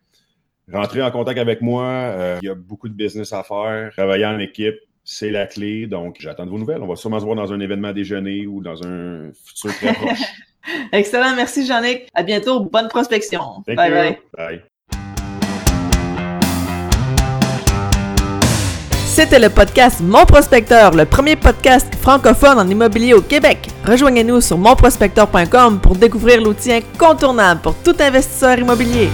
Rentrez en contact avec moi. Il y a beaucoup de business à faire. Travailler en équipe, c'est la clé. Donc, j'attends de vos nouvelles. On va sûrement se voir dans un événement déjeuner ou dans un futur très proche. Excellent, merci Jeannick. À bientôt, bonne prospection. bye bye. Bye. C'était le podcast Mon Prospecteur, le premier podcast francophone en immobilier au Québec. Rejoignez-nous sur monprospecteur.com pour découvrir l'outil incontournable pour tout investisseur immobilier.